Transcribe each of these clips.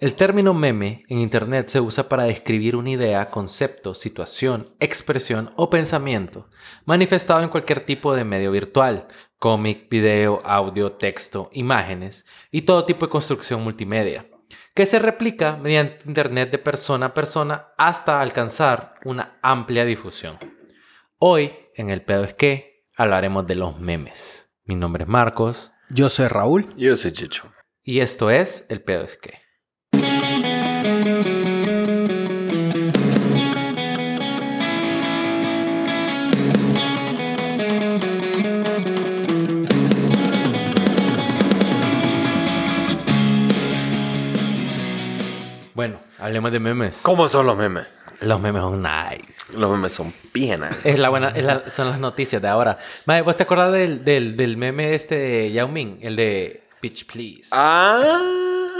El término meme en Internet se usa para describir una idea, concepto, situación, expresión o pensamiento manifestado en cualquier tipo de medio virtual, cómic, video, audio, texto, imágenes y todo tipo de construcción multimedia, que se replica mediante Internet de persona a persona hasta alcanzar una amplia difusión. Hoy, en el pedo es que, hablaremos de los memes. Mi nombre es Marcos Yo soy Raúl. Yo soy Chicho. y esto es El pedo es que. Hablemos de memes. ¿Cómo son los memes? Los memes son nice. Los memes son bien. Es la buena, es la- son las noticias de ahora. Mae, ¿vos te acordás del, del, del meme este de Yao Ming? El de Bitch Please. Ah.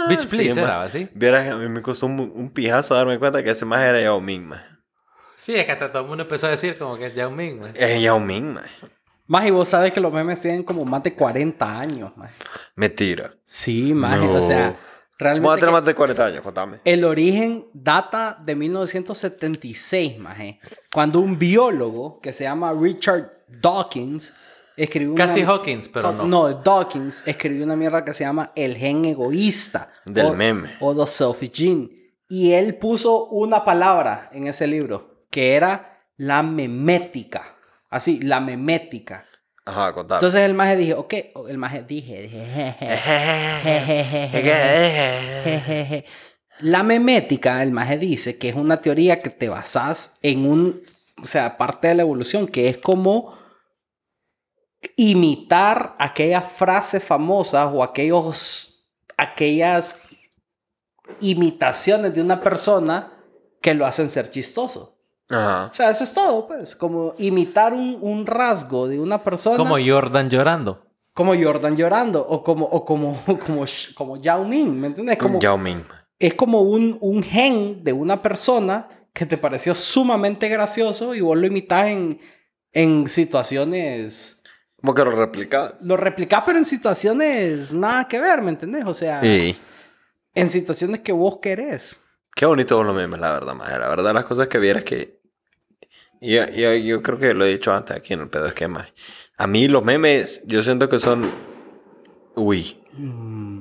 Bitch Please sí, era, ma. ¿sí? Vieras, a mí me costó un, un pijazo darme cuenta que ese más era Yao Ming, man. Sí, es que hasta todo el mundo empezó a decir como que es Yao Ming, mae. Es Yao Ming, man. Más y vos sabes que los memes tienen como más de 40 años, más. Mentira. Sí, más. No. O sea, ¿Cómo va a realmente tener más de 40 años? Contame. el origen data de 1976, más. Cuando un biólogo que se llama Richard Dawkins escribió una... Casi Hawkins, pero no. No, Dawkins escribió una mierda que se llama El gen egoísta. Del o- meme. O The Selfish Gene. Y él puso una palabra en ese libro, que era la memética. Así, la memética. Ajá, contame. Entonces el maje dije, ok, el maje dije, dije. La memética, el maje dice que es una teoría que te basas en un, o sea, parte de la evolución, que es como imitar aquellas frases famosas o aquellos, aquellas imitaciones de una persona que lo hacen ser chistoso. Ajá. O sea, eso es todo, pues, como imitar un, un rasgo de una persona. Como Jordan llorando. Como Jordan llorando o como, o como, como, como Yao Ming, ¿me entiendes? Como, Yao Ming. es como un, un gen de una persona que te pareció sumamente gracioso y vos lo imitás en, en situaciones... ¿Cómo que lo replicabas? Lo replicás, pero en situaciones nada que ver, ¿me entendés? O sea, Sí. en situaciones que vos querés. Qué bonito los memes, la verdad, maje. La verdad, las cosas que vieras que... Yo, yo, yo creo que lo he dicho antes aquí en el pedo esquema. A mí los memes, yo siento que son... Uy,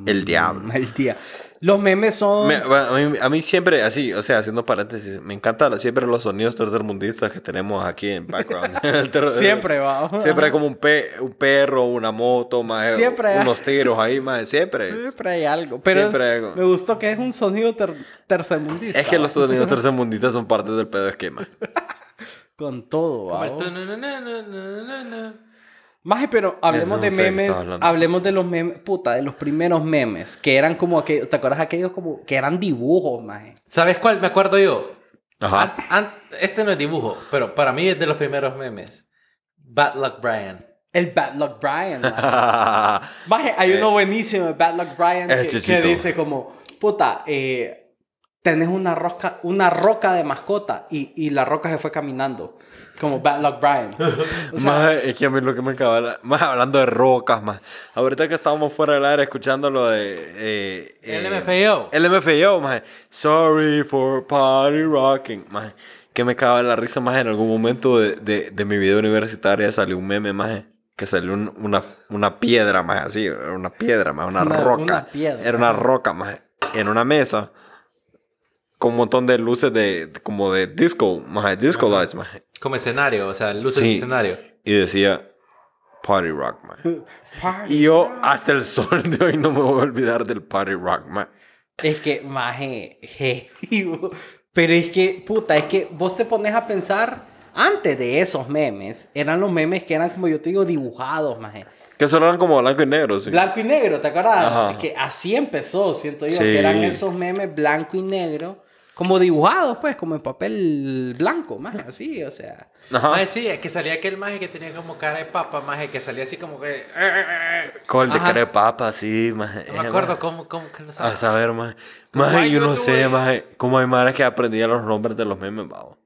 el diablo. El día. Los memes son... Me- a, mí, a mí siempre, así, o sea, haciendo paréntesis, me encantan siempre los sonidos tercermundistas que tenemos aquí en background. Siempre va. Siempre hay como un, pe- un perro, una moto, más Siempre hay- unos tiros ahí, más siempre. Siempre hay algo. Pero es- hay algo. me gustó que es un sonido ter- tercermundista. Es que los sonidos tercermundistas son parte del pedo esquema. Con todo. Maje, pero hablemos No de memes, hablemos de los memes, puta, de los primeros memes, que eran como aquellos, ¿te acuerdas aquellos como, que eran dibujos, maje? ¿Sabes cuál? Me acuerdo yo. Ajá. An- an- este no es dibujo, pero para mí es de los primeros memes. Bad Luck Brian. El Bad Luck Brian, maje. Maje, hay uno buenísimo, el Bad Luck Brian, Eh, que, que dice como, puta, eh, tenés una roca, una roca de mascota y, y la roca se fue caminando, como Bad Luck Brian. O sea, Más, es que a mí lo que me acaba más hablando de rocas más ahorita que estábamos fuera del aire escuchando lo de eh, El eh, MFAO. el MFAO más sorry for party rocking más que me acaba la risa más en algún momento de, de, de mi vida universitaria salió un meme más que salió un- una, una piedra más así era una piedra más una, Una- roca una piedra. era una roca más en una mesa con un montón de luces de de- como de disco más disco lights más Como escenario, o sea, luces de Sí. escenario. y decía Party Rock, man. party Y yo rock. hasta el sol de hoy no me voy a olvidar del Party Rock, man. Es que, maje, je, pero es que, puta, es que vos te pones a pensar, antes de esos memes, eran los memes que eran, como yo te digo, dibujados, maje. Que solo eran como blanco y negro, sí. Blanco y negro, ¿te acuerdas? Ajá. Es que así empezó, siento yo, Sí. que eran esos memes blanco y negro, como dibujados, pues, como en papel blanco, maje, así, o sea. Ajá. Maje, sí, es que salía aquel maje que tenía como cara de papa, maje, que salía así como que... Con el de Ajá. cara de papa, sí, man. No me acuerdo cómo, cómo, que no A sabía. saber, man. Why Más yo you no sé, más cómo hay maras que aprendían los nombres de los memes, babo.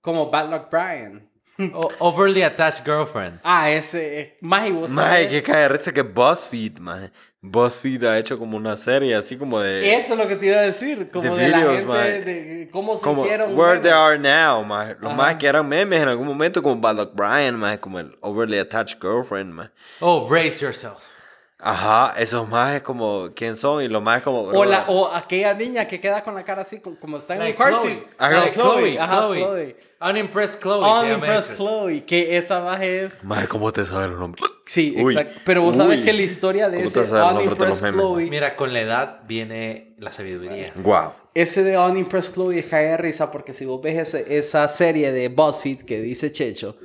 Como Bad Luck Brian. O- overly attached girlfriend. Ah, ese. Maje, vos Maje, sabés- que cae de risa que BuzzFeed, maje. BuzzFeed ha hecho como una serie así como de... Eso es lo que te iba a decir. Como De de, la videos, gente. maje. De cómo se como hicieron. Where memes. They Are Now, maje. Los más que eran memes en algún momento como Bad Luck Brian, maje. Como el Overly Attached Girlfriend, maje. Oh, brace yourself. Ajá, esos más es como quién son y los más como O, la, o aquella niña que queda con la cara así, como, como está en Like el car Chloe. Ajá. Like Chloe. Ajá, Chloe. Chloe. Unimpressed Chloe. Unimpressed. Chloe. Que esa maje es. Maje, ¿cómo te sabes los nombres? Sí, Uy. exacto. Pero vos sabes Uy. que la historia de ¿Cómo ese sabes Unimpressed? Chloe. Mira, con la edad viene la sabiduría. Wow. Ese de Unimpressed Chloe es caer de risa porque si vos ves ese- esa serie de BuzzFeed que dice Checho,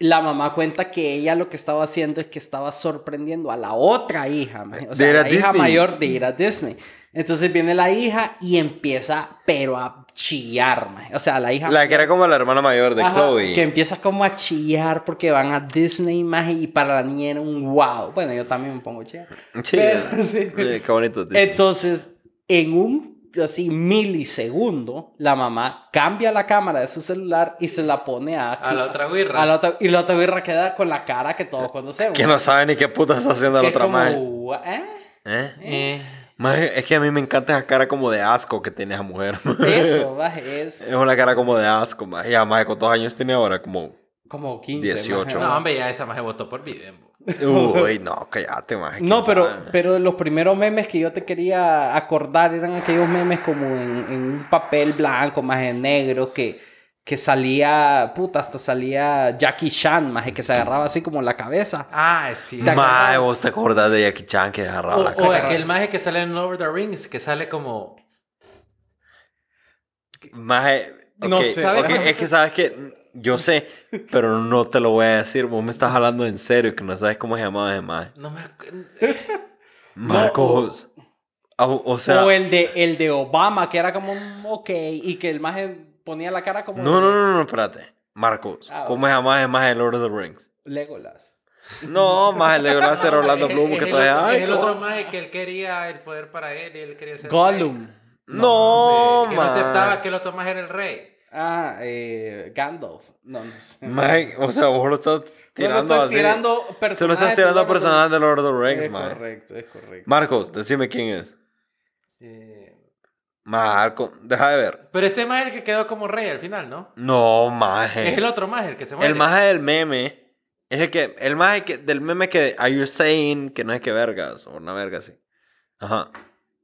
la mamá cuenta que ella lo que estaba haciendo es que estaba sorprendiendo a la otra hija, o sea, De ir a la hija mayor de ir a Disney. Entonces viene la hija y empieza, pero a chillar, maje. o sea, la hija... La que era como la hermana mayor de Ajá, Chloe. Que empieza como a chillar porque van a Disney, maje, y para la niña era un wow. Bueno, yo también me pongo a chillar. Sí, Pero, sí. eh, qué bonito. Disney. Entonces, en un así milisegundo, la mamá cambia la cámara de su celular y se la pone a, A la otra guirra. a la otra- y la otra guirra queda con la cara que todos conocemos. que no sabe ni qué puta está haciendo la otra como, maje. "What? ¿Eh? ¿Eh? Eh, Maje, es que a mí me encanta esa cara como de asco que tiene esa mujer. Eso, baje, es Es una cara como de asco, maje. Y además, ¿cuántos años tiene ahora? Como... como 15. 18. maje. no, hombre, ya esa maje votó por Vivembo. Uy, no, cállate, maje. No, ¿quién pero, sabe? pero los primeros memes que yo te quería acordar eran aquellos memes como en, en un papel blanco, más en negro, que, que salía, puta, hasta salía Jackie Chan, más que se agarraba así como la cabeza. Ah, sí. Maje, vos te acordás de Jackie Chan que agarraba O, la o cara. aquel maje que sale en Lord of the Rings, que sale como... Maje, No sé. es que sabes que yo sé, pero no te lo voy a decir. Vos me estás hablando en serio que no sabes cómo se llamaba ese maje. No me acuerdo. Marcos. O, o sea, o el de, el de Obama, que era como un ok, y que el maje ponía la cara como no, no, no, no, espérate. Marcos, Ah, ¿cómo se llama ese maje de Lord of the Rings? Legolas. No, maje, le iba a hacer Orlando Bloom que el todavía. Es el otro maje que él quería el poder para él y él quería ser Gollum. No, que no aceptaba que el otro maje era el rey. Ah, eh, Gandalf. No, no sé. Maje, o sea, vos lo estás tirando estoy así. tirando Se lo estás tirando a de Lord of the personajes de Lord of the Rings, Es correcto, es correcto. Marcos, decime quién es. Eh, Marco, deja de ver. Pero este maje es el que quedó como rey al final, ¿no? No, maje. Es el otro maje el que se muere. El maje del meme es el que. El maje que, del meme que. Are you saying que no es que vergas? O una verga así. Ajá.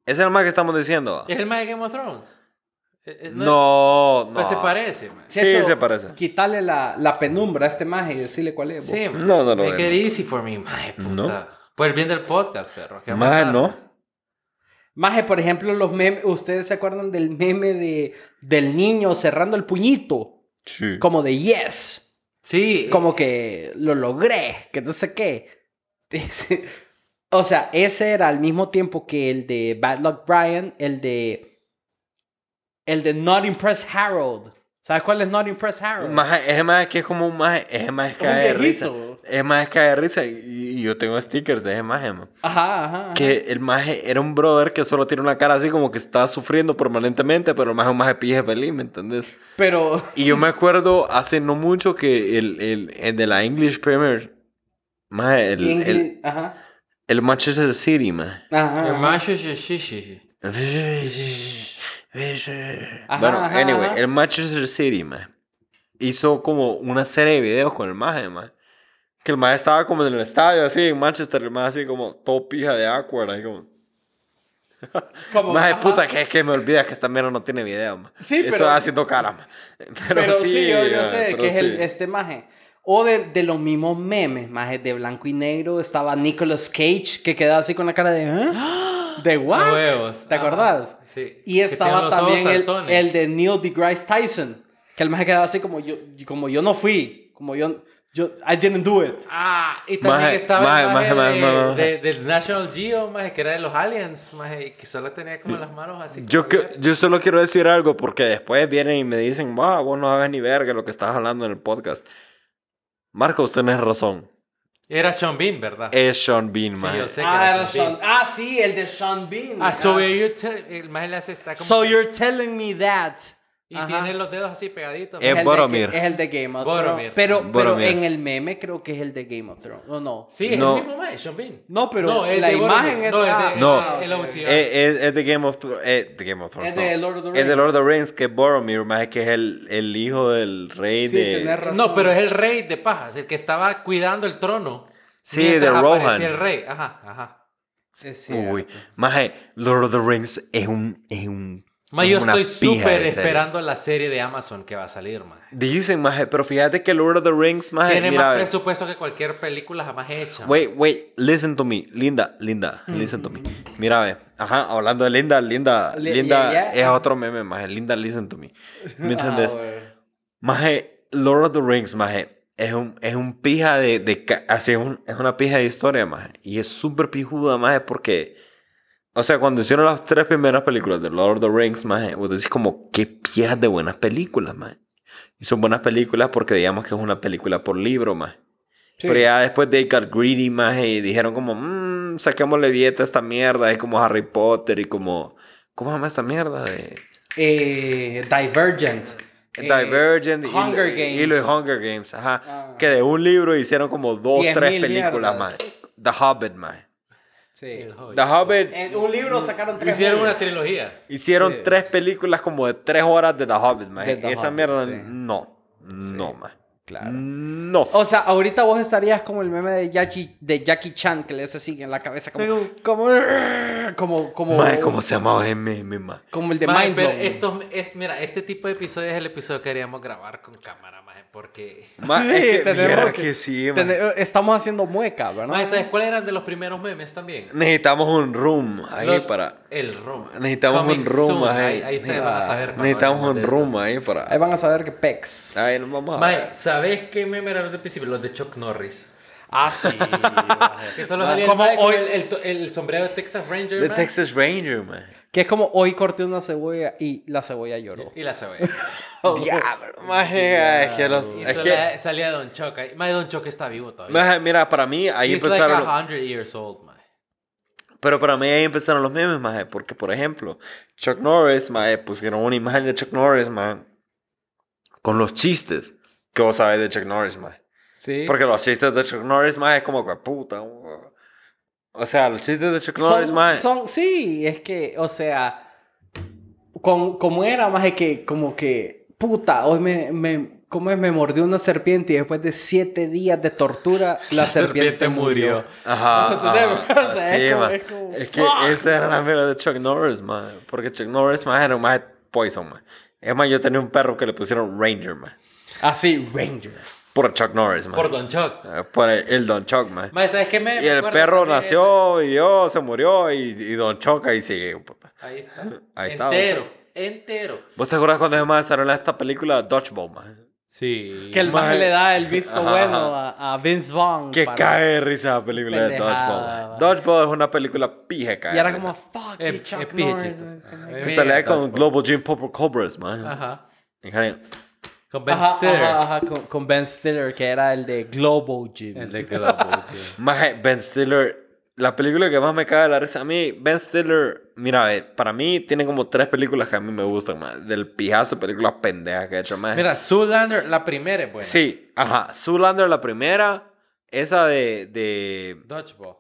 Ese es el maje que estamos diciendo. Es el maje de Game of Thrones. Eh, eh, No, no. Pues se parece, maje. Sí, se parece. Quitarle la, la penumbra a este maje y decirle cuál es. Sí, maje. No, no lo Make it easy for me, maje, puta. No. Por el bien del podcast, perro. ¿Qué Maje, no. Maje, por ejemplo, los memes, ¿ustedes se acuerdan del meme de, del niño cerrando el puñito? Sí. Como de yes. Sí. Como que lo logré, que no sé qué. O sea, ese era al mismo tiempo que el de Bad Luck Brian, el de. El de Not Impressed Harold. ¿Sabes cuál es Not Impressed Harold? Maje, ese maje que es como un maje. Ese maje Un cae de risa. Ese maje cae de risa. Y, y yo tengo stickers de ese maje, man. Ajá, ajá. ajá. Que el maje era un brother que solo tiene una cara así como que está sufriendo permanentemente, pero el maje es un maje pije feliz, ¿me entendés? Pero. Y yo me acuerdo hace no mucho que el, el, el de la English Premier, maje, el, el, ajá. el Manchester City, maje. Ajá. El ajá. sí, sí, sí. Ajá, bueno, ajá, anyway, ajá. el Manchester City, maje, hizo como una serie de videos con el maje, maje. Que el maje estaba como en el estadio, así, en Manchester, el maje así como todo pija de awkward, ahí como... Como- Maje, puta, que es que me olvida que esta mierda no tiene video, maje. Sí, Estoy pero- haciendo cara, maje. Pero, Pero, sí, yo, yo maje, sé que es el, sí. este maje. O de, de los mismos memes, maje, de blanco y negro, estaba Nicolas Cage, que quedaba así con la cara de... ¿eh? ¿De what? Huevos. ¿Te acordás? Sí. Y estaba también el, el de Neil deGrasse Tyson, que el maje quedaba así como yo, como yo no fui, como yo, yo, I didn't do it. Ah, y también Maje, estaba maje, el maje, maje, de, maje, maje. de- del National Geo, maje, que era de los aliens, que solo tenía como las manos así. Yo, que- yo solo quiero decir algo porque después vienen y me dicen, wow, vos no sabes ni verga lo que estás hablando en el podcast. Marcos, tenés razón. Era Sean Bean, ¿verdad? Es Sean Bean, Sí, maje. yo sé que Ah, era era Sean Sean- Bean. ah, sí, el de Sean Bean. Ah, so Ah, sí. you're te- el maje le hace está como... So you're telling me that Y Ajá. tiene los dedos así pegaditos. Es el de Boromir. es el de Game of Boromir. Thrones. Pero, pero en el meme creo que es el de Game of Thrones. ¿O no? Sí, es No. el mismo mae, Sean Bean. No, pero es la imagen es no, de- es ah, de, No. es de- el OTR. Eh, Es, es de Game of Thrones. Eh, de Game of Thrones. Es de no. Lord of the Es de Rings. Lord of the Rings, que es Boromir, más que es el, el hijo del rey Sí, de. tenés razón. No, pero es el rey de pajas, el que estaba cuidando el trono. Sí, de Rohan. el rey. Ajá, ajá. Es cierto. Uy, maje, Lord of the Rings es un. Es un Ma, yo es estoy súper esperando la serie de Amazon que va a salir, man. Dicen, maje, pero fíjate que Lord of the Rings, maje, Tiene mira, más presupuesto que cualquier película jamás hecha. Wait, wait, listen to me. Linda, Linda, listen to me. Mira, ve. Ajá, hablando de Linda, Linda, Li- Linda ya, ya. es otro meme, maje. Linda, listen to me. ¿Me entiendes? Ah. Maje, Lord of the Rings, maje, es un, es un pija de, de así es, un- es una pija de historia, maje. Y es súper pijuda, maje, porque, o sea, cuando hicieron las tres primeras películas de Lord of the Rings, maje, vos decís como, qué pijas de buenas películas, maje. Y son buenas películas porque digamos que es una película por libro, maje. Sí. Pero ya después de got greedy, maje, y dijeron como, mmm, saquémosle billete a esta mierda, es como Harry Potter y como, ¿cómo se llama esta mierda? De... Eh, Divergent. Eh, Divergent y- Hunger y, Games. y, los Hunger Games, ajá. Ah. Que de un libro hicieron como dos, 10.000 tres películas más. The Hobbit, más. Sí. El Hobbit. The Hobbit En un libro sacaron tres Hicieron una trilogía. hicieron Sí. tres películas como de tres horas de The Hobbit. De The Esa Hobbit, mierda, sí. no. No, más. Claro. No. O sea, ahorita vos estarías como el meme de Jackie, de Jackie Chan que le hace así en la cabeza, como, como, como, como, Mae, ¿cómo se llamaba ese meme, ma? como el de Mae, Mind pero estos- es- mira, este tipo de episodio es el episodio que queríamos grabar con cámara, maje, porque... Ma, Sí, es que, tenemos que- que sí, ma. Tene- Estamos haciendo mueca, ¿verdad? Maje, ¿sabes cuáles eran de los primeros memes también? Necesitamos un room ahí Lo- para... El room. Necesitamos Coming un room soon. ahí. Ahí, ahí ustedes van a saber. Necesitamos un de esto. room ahí para... Ahí van a saber que pex. Ahí nos vamos a ver. ¿sabes qué meme eran los principio? Los de Chuck Norris. Ah, sí. Que solo Ma, salía el, hoy- el, el, el sombrero de Texas Ranger, mae, Texas Ranger, man. Que es como hoy corté una cebolla y la cebolla lloró. Y la cebolla. Diablo, maje, es que los... Y Es que... salía Don Chuck. ahí. Mae, Don Chuck está vivo todavía. Maje, mira, para mí ahí He's like empezaron... a hundred years old, mae. Pero para mí ahí empezaron los memes, maje. Porque, por ejemplo, Chuck Norris, maje, pusieron una imagen de Chuck Norris, maje. Con los chistes. que vos sabés de Chuck Norris, maje? Sí. Porque los chistes de Chuck Norris, maje, es como que puta. O sea, los chistes de Chuck Norris, son, maje. son- sí, es que, o sea, con, como era más de que, como que, puta, hoy me, me, ¿cómo es? Me mordió una serpiente y después de siete días de tortura, la, serpiente, murió. Ajá. ¿Entendés? ajá, O sea, sí, es como- maje. es como, Es que fuck. esa era la mierda de Chuck Norris, maje. Porque Chuck Norris, maje, era un poison, maje. Es más, yo tenía un perro que le pusieron Ranger, maje. Así, Ranger. Por Chuck Norris, maje. Por Don Chuck. Eh, Por el, el Don Chuck, maje. Mae, ¿sabes qué me Y el perro nació, vivió, se murió y, y Don Choca y sigue. ese? Ahí está. Ahí está, Entero. Entero. ¿Vos te acuerdas cuando además salió esta película Dodgeball, man? Sí. Que el maje le da el visto Ajá, bueno a, a Vince Vaughn. Que para- cae de risa la película de Dodgeball. man. man. Dodgeball es una película pija, cae Y era como, fuck, Es- you, Chuck es pije Norris. Que salía con Dodgeball. Global Gym Popper Cobras, man. Ajá. Ingeniero. Con Ben Ajá, Stiller. ajá, ajá, con, con Ben Stiller, que era el de Global Gym. El de Global, sí. Maje, Ben Stiller. La película que más me cae de la risa a mí, Ben Stiller, mira, eh, para mí tiene como tres películas que a mí me gustan, man. Del pijazo, películas pendejas que ha hecho, man. Mira, Zoolander, la primera es buena. Sí, ajá. Zoolander la primera, esa de... de Dodgeball.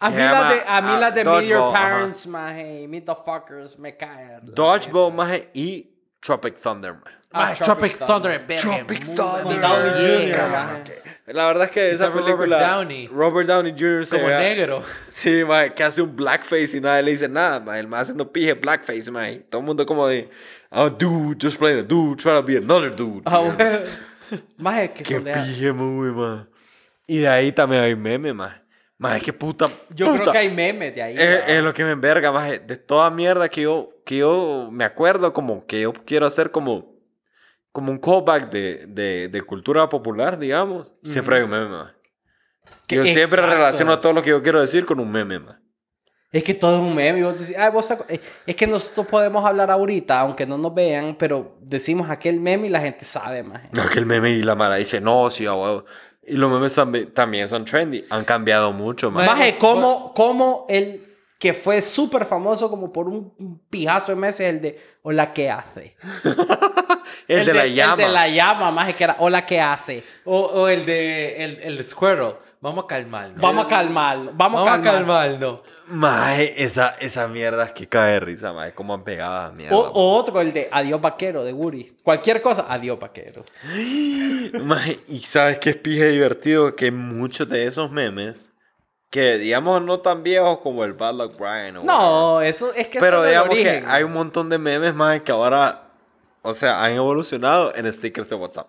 A mí, llama, de, a mí ah, la de Meet Your. Parents, maje, Meet the Fuckers, me cae. Dodgeball, maje, y Tropic Thunder, maje. Ah, Mae, Tropic Thunder Tropic Thunder. Con Downey. Jr.. La verdad es que esa Robert película... Downey. Robert Downey Jr. se Como vea- negro. Sí, maje, que hace un blackface y nadie le dice nada, maje. El más haciendo pije blackface, maje. Todo el mundo como de... I'm a dude, just playing a dude, trying to be another dude. Ah, bueno. Maje, que Qué pije, muy, maje. Y de ahí también hay meme, maje. Maje, qué puta... Yo puta. creo que hay memes de ahí. Es, es lo que me enverga, maje. De toda mierda que yo, que yo me acuerdo, como que yo quiero hacer como, como un callback de, de, de cultura popular, digamos. Siempre hay un meme. Que- Yo siempre exacto. relaciono todo lo que yo quiero decir con un meme, maje. Es que todo es un meme. y vos decís, "Ay, vos te acu-". Eh, es que nosotros podemos hablar ahorita, aunque no nos vean, pero decimos aquel meme y la gente sabe, maje. No, que el meme y la mara dice, no, sí, a huevo. Y los memes también, también son trendy. Han cambiado mucho, maje. Maje, ¿cómo, cómo el, que fue súper famoso como por un pijazo de meses, el de Hola, ¿qué hace? El, de, la llama. El de la llama, más que era Hola, ¿qué hace? O, o el de el, el Squirrel. Vamos a calmarnos. Vamos a calmarlo. Vamos, Vamos a a calmar. calmarnos. Maje, esa, esa mierda es que cae de risa, maje. Como han pegado mierda. O, o otro, el de Adiós Vaquero de Woody. Cualquier cosa, Adiós Vaquero. Maje, y sabes que es pije divertido que muchos de esos memes, que digamos no tan viejos como el Bad Luck Brian o No, eso es que Pero es digamos que origen. hay un montón de memes más que ahora, o sea, han evolucionado en stickers de WhatsApp.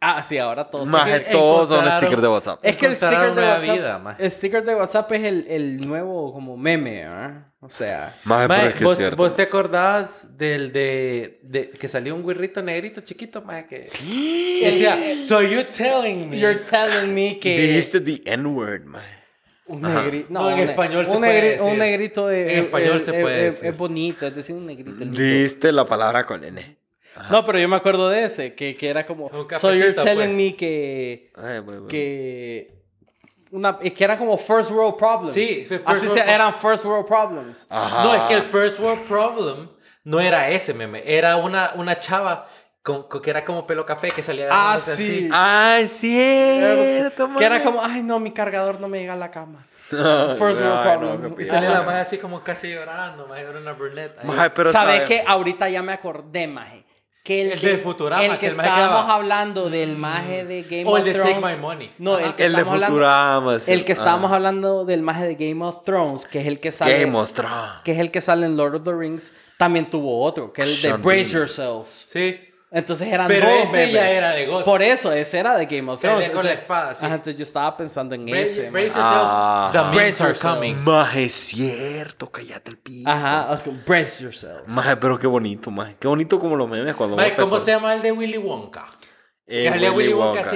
Ah, sí, ahora todos. Más que todos son stickers de WhatsApp. Es que el sticker de WhatsApp, vida, maje. el sticker de WhatsApp es el, el nuevo como meme, ¿ah? O sea, pero es que es ¿vos, cierto. vos te acordás del de, de que salió un guirrito negrito chiquito, mae, que decía, so you telling me. you're telling me que Dijiste the N-word, maje. Un negrito, No, en un- español se puede decir. un negrito es, En español es- se puede es- decir. es bonito, es decir, un negrito. Dijiste la palabra con N. No, pero yo me acuerdo de ese, que, que era como, so you're telling pues. me que Ay, bueno. que una es que eran como first world problems. Sí, first así world se, eran first world problems. Ajá. No, es que el first world problem no era ese meme, era una, una chava con, con- que era como pelo café que salía Ah, sí. Ay, cierto, que era maje. como, ay no, mi cargador no me llega a la cama. Ay, First no, problem. qué Y salía la madre así como casi llorando, mae, era una brunette. Maje, pero ¿Sabes sabe- qué? Ahorita ya me acordé, maje. Que el, El de- de Futurama, El que que el maje estábamos quedaba- hablando del maje de Game O of el de Thrones. Take My Money. No, el que El de hablando- Futurama. sí. El que estábamos Ah. hablando del maje de Game of Thrones, que es el que sale. Game of Thrones. Que es el que sale en Lord of the Rings. También tuvo otro, que es el de Brace. Yourselves. Sí. Entonces eran Pero dos ese ya memes. era de GOT. Por eso, ese era de Game of Pelea Thrones. con la Entonces- espada, sí. Ajá, entonces yo estaba pensando en Brace, ese. brace maje. yourself, Ah. the memes Brace are yourself. coming. Maje, es cierto, cállate el pico. Ajá, ok, brace yourselves. Maje, pero qué bonito, maje. Qué bonito como los memes cuando Mae, vos te ¿Cómo acuerdas. se llama el de Willy Wonka? Eh, que salía Willy Wonka, Wonka.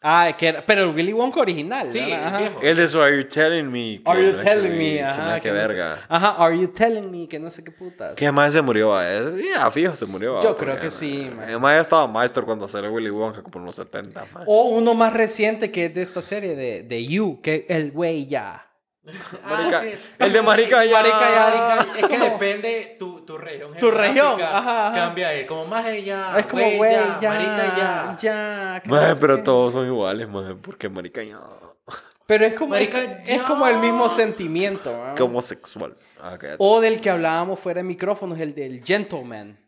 Ah, que era, pero el Willy Wonka original. Sí, ¿verdad? el de So Are You Telling Me. que Are you no telling que- me? que no Ajá. que que no sé- verga. Ajá, are you telling me? Que no sé qué putas. ¿Qué más se murió? eh? Ya, fijo, se murió. Yo ah, creo que sí, man. Además, ya estaba maestro cuando salió Willy Wonka, como en los 70. man. O uno más reciente que es de esta serie de, de You, que el güey ya. Marica- Ah, sí. El de Marica ya. Marica ya. Marica, es que depende tu, tu región. Tu región, geográfica, ajá, ajá. Cambia ahí. Como más ya. es como güey ya, Marica ya. ya. Maje, pero todos son iguales, maje, porque Marica ya. Pero es como, Marica, es, como el mismo sentimiento. ¿no? Que homosexual. Ah. O del que hablábamos fuera de micrófonos, el del gentleman.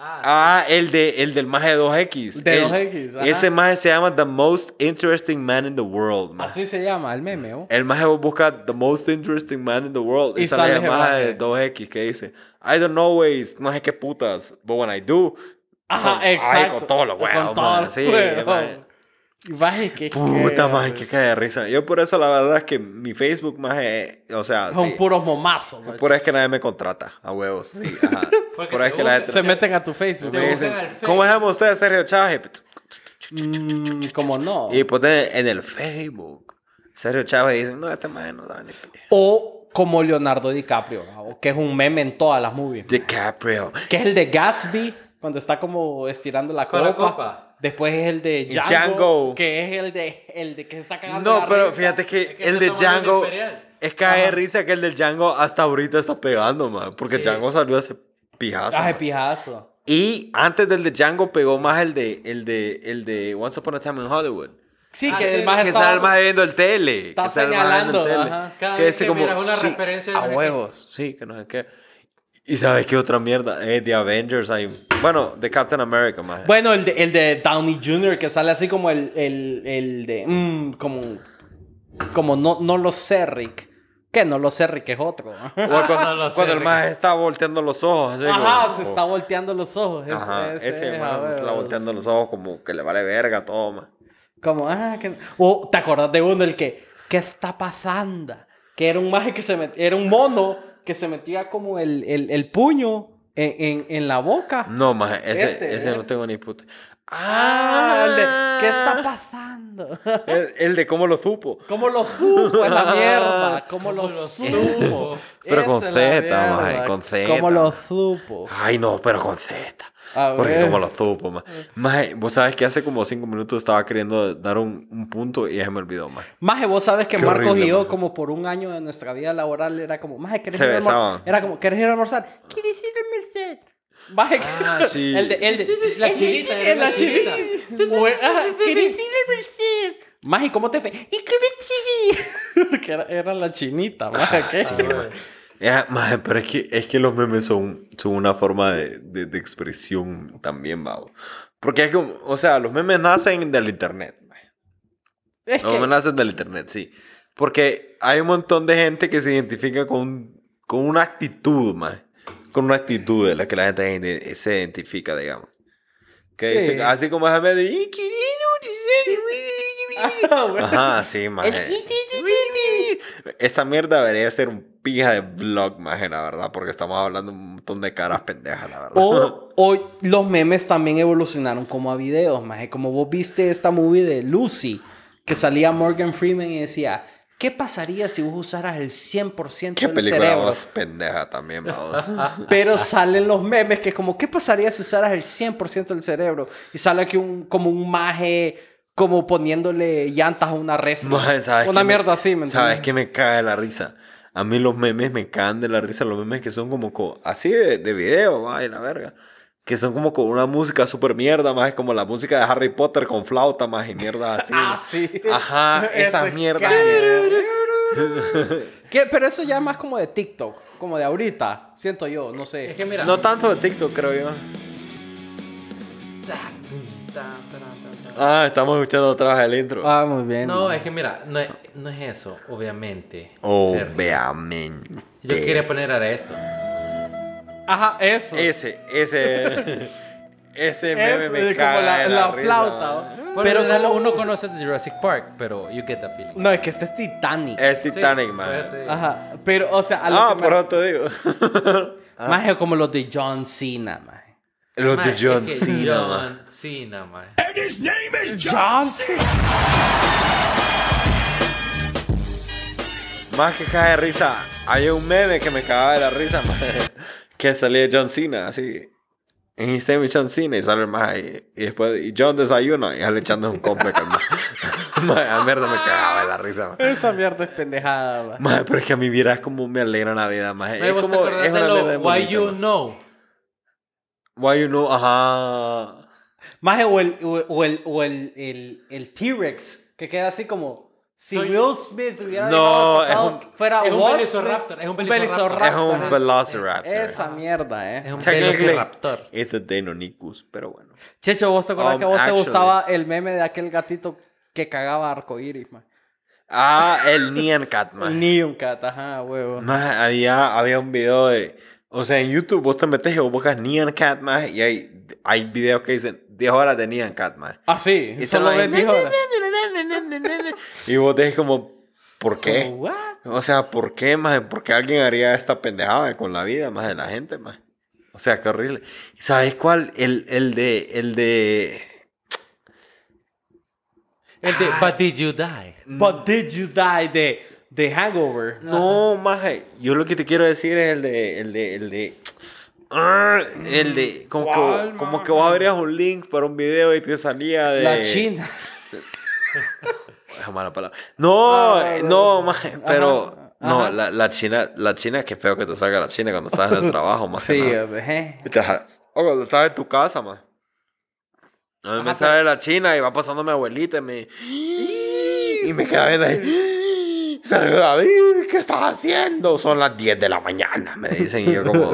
Ah, Ah, el, de, el del maje de 2X. De El- 2X, ajá. Ese maje se llama The Most Interesting Man in the World, maje. Así se llama, el meme, ¿o? El maje busca The Most Interesting Man in the World. Y, Y sale el maje de 2X que dice: I don't know ways, no sé qué putas, but when I do. Ajá, con- ay, exacto. con todos los huevos, maje, sí, maje. Maje, que Puta, maje, que cae de risa. Yo por eso la verdad es que mi Facebook, maje, o sea, Son sí, puros momazos. por eso es que nadie me contrata, a huevos, sí, ajá. Porque por te eso es que la buscan. gente... Se meten a tu Facebook. Te dicen. ¿Cómo se llama usted, Sergio Chávez? Mm, como no. Y ponen en el Facebook. Sergio Chávez y dicen, no, este maje no da ni pie. O como Leonardo DiCaprio, ¿no? que es un meme en todas las movies. DiCaprio. Que es el de Gatsby, cuando está como estirando la copa. la copa. Después es el de Django, Django. que es el de el de que se está cagando No, la pero risa. fíjate que, Es que el de Django es cae de risa que el del Django hasta ahorita está pegando, man. Porque Sí. Django salió hace pijazo. Ay, man. pijazo. Y antes del de Django pegó más el de el de el de Once Upon a Time in Hollywood. Sí, Ah, que sí, el maje que sale el más viendo el tele. está que sale el maje viendo el señalando, tele. ajá. Cada que vez que como, miras una sí, referencia, a huevos, sí, que no sé qué. Y sabes qué otra mierda, eh, The Avengers hay, bueno, de Captain America, más. Bueno, el de, el de Downey Jr. que sale así como el, el, el de. mm, como. Como no, no lo sé, Rick. ¿Qué? No lo sé, Rick es otro. O cuando, sé, el más está volteando los ojos, así Ajá, como- se está volteando los ojos. Ese, Ajá, ese ese, se está volteando los ojos como que le vale verga todo, man. Como, ah, que... O, ¿te acuerdas de uno, el que, ¿qué está pasando? Que era un maje que se metía, era un mono que se metía como el, el, el puño en, en, en la boca. No, más ese, Este, ese ¿eh? no tengo ni puta. Ah, el de, ¿qué está pasando? Hablando? El, el de cómo lo supo. ¿Cómo lo supo en la mierda? ¿Cómo lo lo supo? Pero con es Z, maje, con Z. ¿Cómo lo supo? Ay, no, pero con Z. Porque como lo supo, más. Maje, vos sabes que hace como cinco minutos estaba queriendo dar un, un punto y ya se me olvidó, más. Maje, vos sabes que Qué Marcos horrible, y yo, maje. como por un año de nuestra vida laboral, era como, Maje, ¿querés Se ir a almorzar? Era como, ¿querés ir a almorzar? ¿Quieres ir a Merced? Maje, Ah, sí. El de, el de, La era la la chinita. chinita. Güey, ajá, ¿Querés ir a Merced? Maje, ¿cómo te fue? ¿Y qué me Porque era, era la chinita, maje, ¿qué? Ya, maje, pero es que, es que los memes son, son una forma de, de, de expresión también, babo. Porque es como, o sea, los memes nacen del internet. Es Los que- memes nacen del internet, sí. Porque hay un montón de gente que se identifica con, con una actitud, maje. Con una actitud de la que la gente se identifica, digamos. Que Sí. dicen, así como "Y querido, Ah. Ajá, sí, maje. Esta mierda debería ser un pija de vlog, maje, la verdad, porque estamos hablando un montón de caras pendejas, la verdad. O, o los memes también evolucionaron como a videos, maje. Como vos viste esta movie de Lucy, que salía Morgan Freeman y decía, ¿qué pasaría si vos usaras el 100% Qué del cerebro? más pendeja también, vamos. Pero salen los memes que es como, ¿qué pasaría si usaras el 100% del cerebro? Y sale aquí un, como un maje, como poniéndole llantas a una refri. ¿sabes Una qué me- mierda así, ¿me ¿Sabes entiendes? qué me cae la risa? A mí los memes me caen de la risa, los memes que son como, co- así de, de video, vaya la verga. Que son como con una música súper mierda, más como la música de Harry Potter con flauta, más y mierda así. Ah, sí. Ajá, esas mierdas. ¿Qué? Pero eso ya es más como de TikTok, como de ahorita, siento yo, no sé. Es que mira. No tanto de TikTok, creo yo. Ah, estamos escuchando otra vez el intro. Ah, muy bien. No, es que mira, no es, no es eso, obviamente. Sergio. Obviamente. Yo quería poner ahora esto. Ajá, eso. Ese, ese. ese meme Eso, me de caga como la, de la risa, flauta. man. ¿no? Pero general, como- uno conoce de Jurassic Park, pero you get the feeling. No, es que este es Titanic. Es Titanic, Sí, man. Ajá, pero, o sea, a lo Ah, que por me- eso te digo. Más es como los de John Cena, man. Los de John es que Cena, man. John Cena, mae. John Cena. Más que cae de risa. Hay un meme que me cagaba de la risa, man. Que salía de John Cena, así. En Instagram John Cena y sale el más ahí. Y después, y John desayuna y sale echando un complex al más. A mierda me cagaba de la risa, man. Esa mierda es pendejada. Mae, pero es que a mí vieras como me alegra la vida, más. ¿Vos te acordás de lo Why You Know? Why you know, ajá. Más o el, o, o el, o el, el, el T-Rex, que queda así como... Si Soy- Will Smith hubiera No, dejado es pasado, un- fuera es un Will velociraptor, es un velociraptor. Es un es- Velociraptor. Esa mierda, eh. Es un velociraptor. It's a Deinonychus, pero bueno. Checho, ¿vos te acordás Um, que a vos actually- te gustaba el meme de aquel gatito que cagaba arcoíris, man? Ah, el Nyan Cat, man. Neon Cat, ajá, huevo. Más había, había un video de. O sea, en YouTube vos te metes y vos buscas Nyan Cat, más y hay, hay videos que dicen 10 horas de Nyan Cat, más. Ah, sí, Y solo ves 10 horas. Y vos te como, ¿por qué? O sea, ¿por qué, más? ¿Por qué alguien haría esta pendejada con la vida, más de la gente, más? O sea, qué horrible. ¿Y sabes cuál? El, el de. El de. El de But Did You Die? But did you die de, de Hangover? No, maje. Yo lo que te quiero decir es el de. El de. El de. El de. Como, ¿Cuál, que, como que vos abrías un link para un video y te salía de. La China. Es mala palabra. No, no. no. Pero. Ajá, No, ajá. la, la China. La China, que feo que te salga la China cuando estás en el trabajo, más que Sí, nada. eh. O cuando estás en tu casa, más. A mí me sale la China y va pasando mi abuelita y me. Y me queda viendo ahí. Sergio David, ¿qué estás haciendo? Son las 10 de la mañana, me dicen. Y yo, como,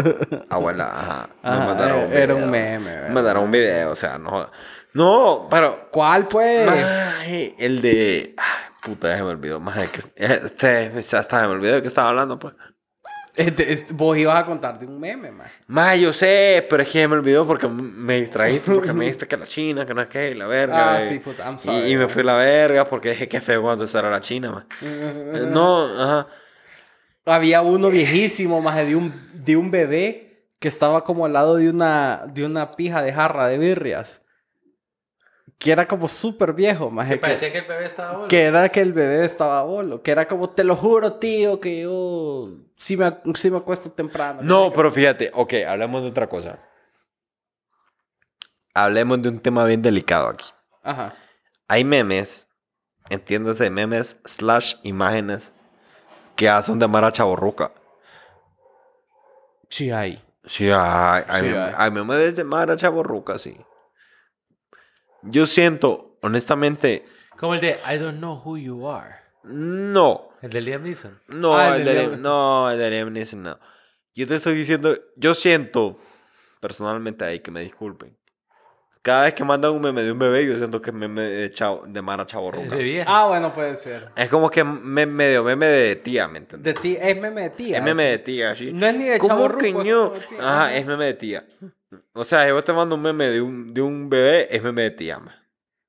abuela, ajá. Me mandaron un era- era un video. meme, Me mandaron un video, o sea, no. No, pero. ¿Cuál, pues? Maje, el de. ay, puta, ya se me olvidó. Maje, que, este, ya hasta se me olvidó de qué estaba hablando, pues. Este, este, vos ibas a contar de un meme, man. Más, yo sé, pero es que me olvidó porque me distraíste, porque me dijiste que la China, que no es que, y la verga. Ah, y, sí, puta, I'm sorry, y, me fui a la verga porque dije que feo cuando era la China, man. Eh, No, ajá. Había uno viejísimo, más de un, de un bebé que estaba como al lado de una, de una pija de jarra de birrias. Que era como súper viejo, maje. Que que- parecía que el bebé estaba bolo. que era que el bebé estaba bolo, que era como, te lo juro, tío, que yo sí me, sí me acuesto temprano. No, pero fíjate, ok, hablemos de otra cosa. Hablemos de un tema bien delicado aquí. Ajá. Hay memes, entiéndase, memes slash imágenes que hacen de Mara Chaborruca. Sí hay. Sí, hay, hay, Sí, hay memes de Mara Chaborruca, sí. Yo siento, honestamente, Como el de I don't know who you are. no. El de Liam Neeson. No, Ah, el el de Liam- Liam- no, el de Liam Neeson no. Yo te estoy diciendo, yo siento, personalmente ahí, que me disculpen. Cada vez que mandan un meme de un bebé, yo siento que es meme de, chavo, de Mara vieja. Ah, bueno, puede ser. Es como que me, medio meme de tía, ¿me entiendes? De ti, es meme de tía. Es meme de tía, sí. No es ni de como de tía. Ajá, es meme de tía. O sea, vos te mando un meme de un, de un bebé, es meme de tía, ma.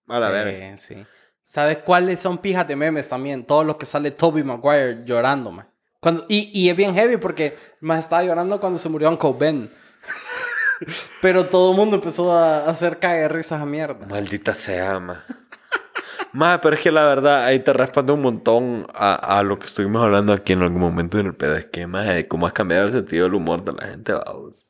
A la sí, verga. sí. ¿Sabes cuáles son pijas de memes también? Todo lo que sale Toby Maguire llorando, man. Cuando, y, y es bien heavy porque más estaba llorando cuando se murió Uncle Ben. Pero todo el mundo empezó a hacer caer risas a mierda. Maldita sea, ma. Ma, pero es que la verdad, ahí te responde un montón a, a lo que estuvimos hablando aquí en algún momento en el pedo. Es que, ma, de cómo has cambiado el sentido del humor de la gente, vamos.